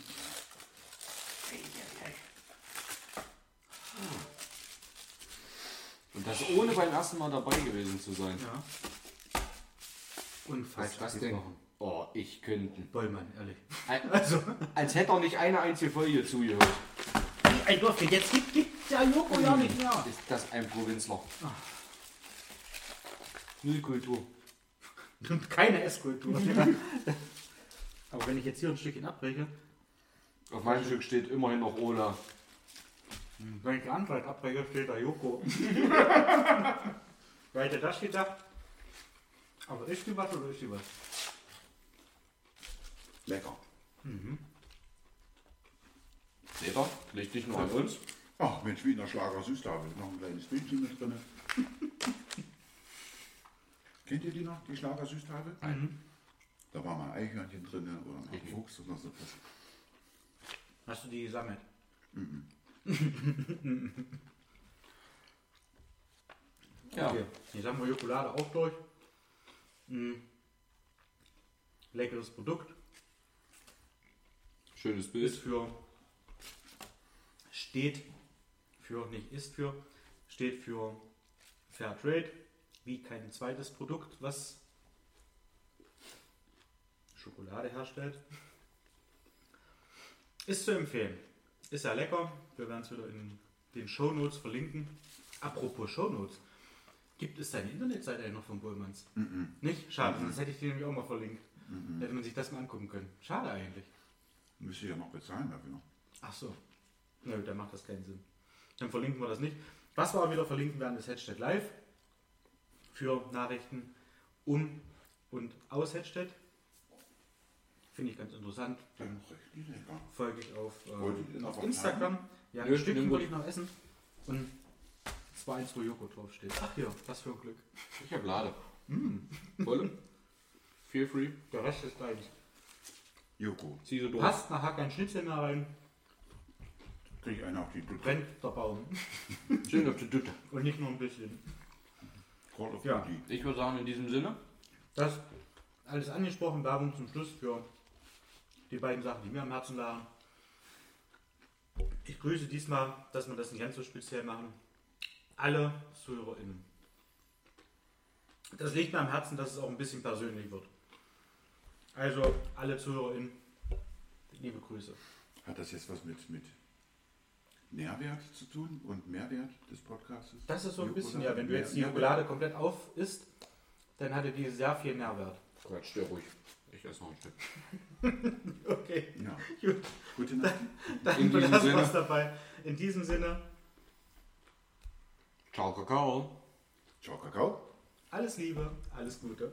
Hey, hey, hey. Und das ohne beim ersten Mal dabei gewesen zu sein. Ja. Und Was falsch das denn? abgebrochen. Oh, ich könnte. Bollmann, ehrlich. Also, als hätte er nicht eine einzige Folge zugehört. Ein Dorf, jetzt gibt, gibt der Joko ja nicht mehr. Ist das ein Provinzler? Null Kultur. Und keine Esskultur. Aber wenn ich jetzt hier ein Stückchen abbreche, Auf meinem Stück steht immerhin noch Ola. wenn ich Anwalt abbreche, steht da Joko. Wer hätte das gedacht? Aber ist die was oder ist die was? Lecker. Seht ihr? Liegt nicht nur an uns. Ach Mensch, Wiener Schlager Süßtafel. Noch ein kleines Bildchen mit drin. Kennt ihr die noch, die Schlager Süßtafel? Nein. Da war mal ein Eichhörnchen drin oder ein Fuchs oder so. Hast du die gesammelt? Ja. Okay. Jetzt haben wir Jokolade auch durch. Mm. Leckeres Produkt. Schönes Ist Bild. für, steht für, nicht ist für, steht für Fair Trade, wie kein zweites Produkt, was Schokolade herstellt. Ist zu empfehlen. Ist ja lecker. Wir werden es wieder in den Shownotes verlinken. Apropos Shownotes. Gibt es deine Internetseite noch von Bullmanns? Nicht? Schade, sonst hätte ich die nämlich auch mal verlinkt. Hätte man sich das mal angucken können. Schade eigentlich. Müsste ich ja noch bezahlen dafür. Ach so. Nö, dann macht das keinen Sinn. Dann verlinken wir das nicht. Was wir aber wieder verlinken werden, ist Headstead Live für Nachrichten um und aus Headstead. Finde ich ganz interessant. Lecker. folge ich auf, äh, auf Instagram. Ja, ein Stückchen nimm wollte ich noch essen. Und zwar eins, wo Joko draufsteht. Ach hier, was für ein Glück. Ich hab Lade. Wolle? Feel free. Der Rest ist deins. Joko, Zieh so durch. Passt nachher kein Schnitzel mehr rein, krieg ich einen auf die Dutte. brennt der Baum. Schön auf die Dütte. Und nicht nur ein bisschen. Call of Ja. Duty. Ich würde sagen, in diesem Sinne. Das alles angesprochen, Werbung zum Schluss für die beiden Sachen, die mir am Herzen lagen. Ich grüße diesmal, dass wir das nicht ganz so speziell machen. Alle ZuhörerInnen. Das liegt mir am Herzen, dass es auch ein bisschen persönlich wird. Also, alle ZuhörerInnen, liebe Grüße. Hat das jetzt was mit, mit Nährwert zu tun und Mehrwert des Podcasts? Das ist so ein bisschen, ja, wenn du jetzt die Schokolade komplett auf isst, dann hatte die sehr viel Nährwert. Quatsch, dir ruhig. Ich esse noch ein Stück. Okay, Ja. gut. Gute Nacht. Dann In diesem belassen wir dabei. In diesem Sinne, Ciao, Kakao. Ciao, Kakao. alles Liebe, alles Gute.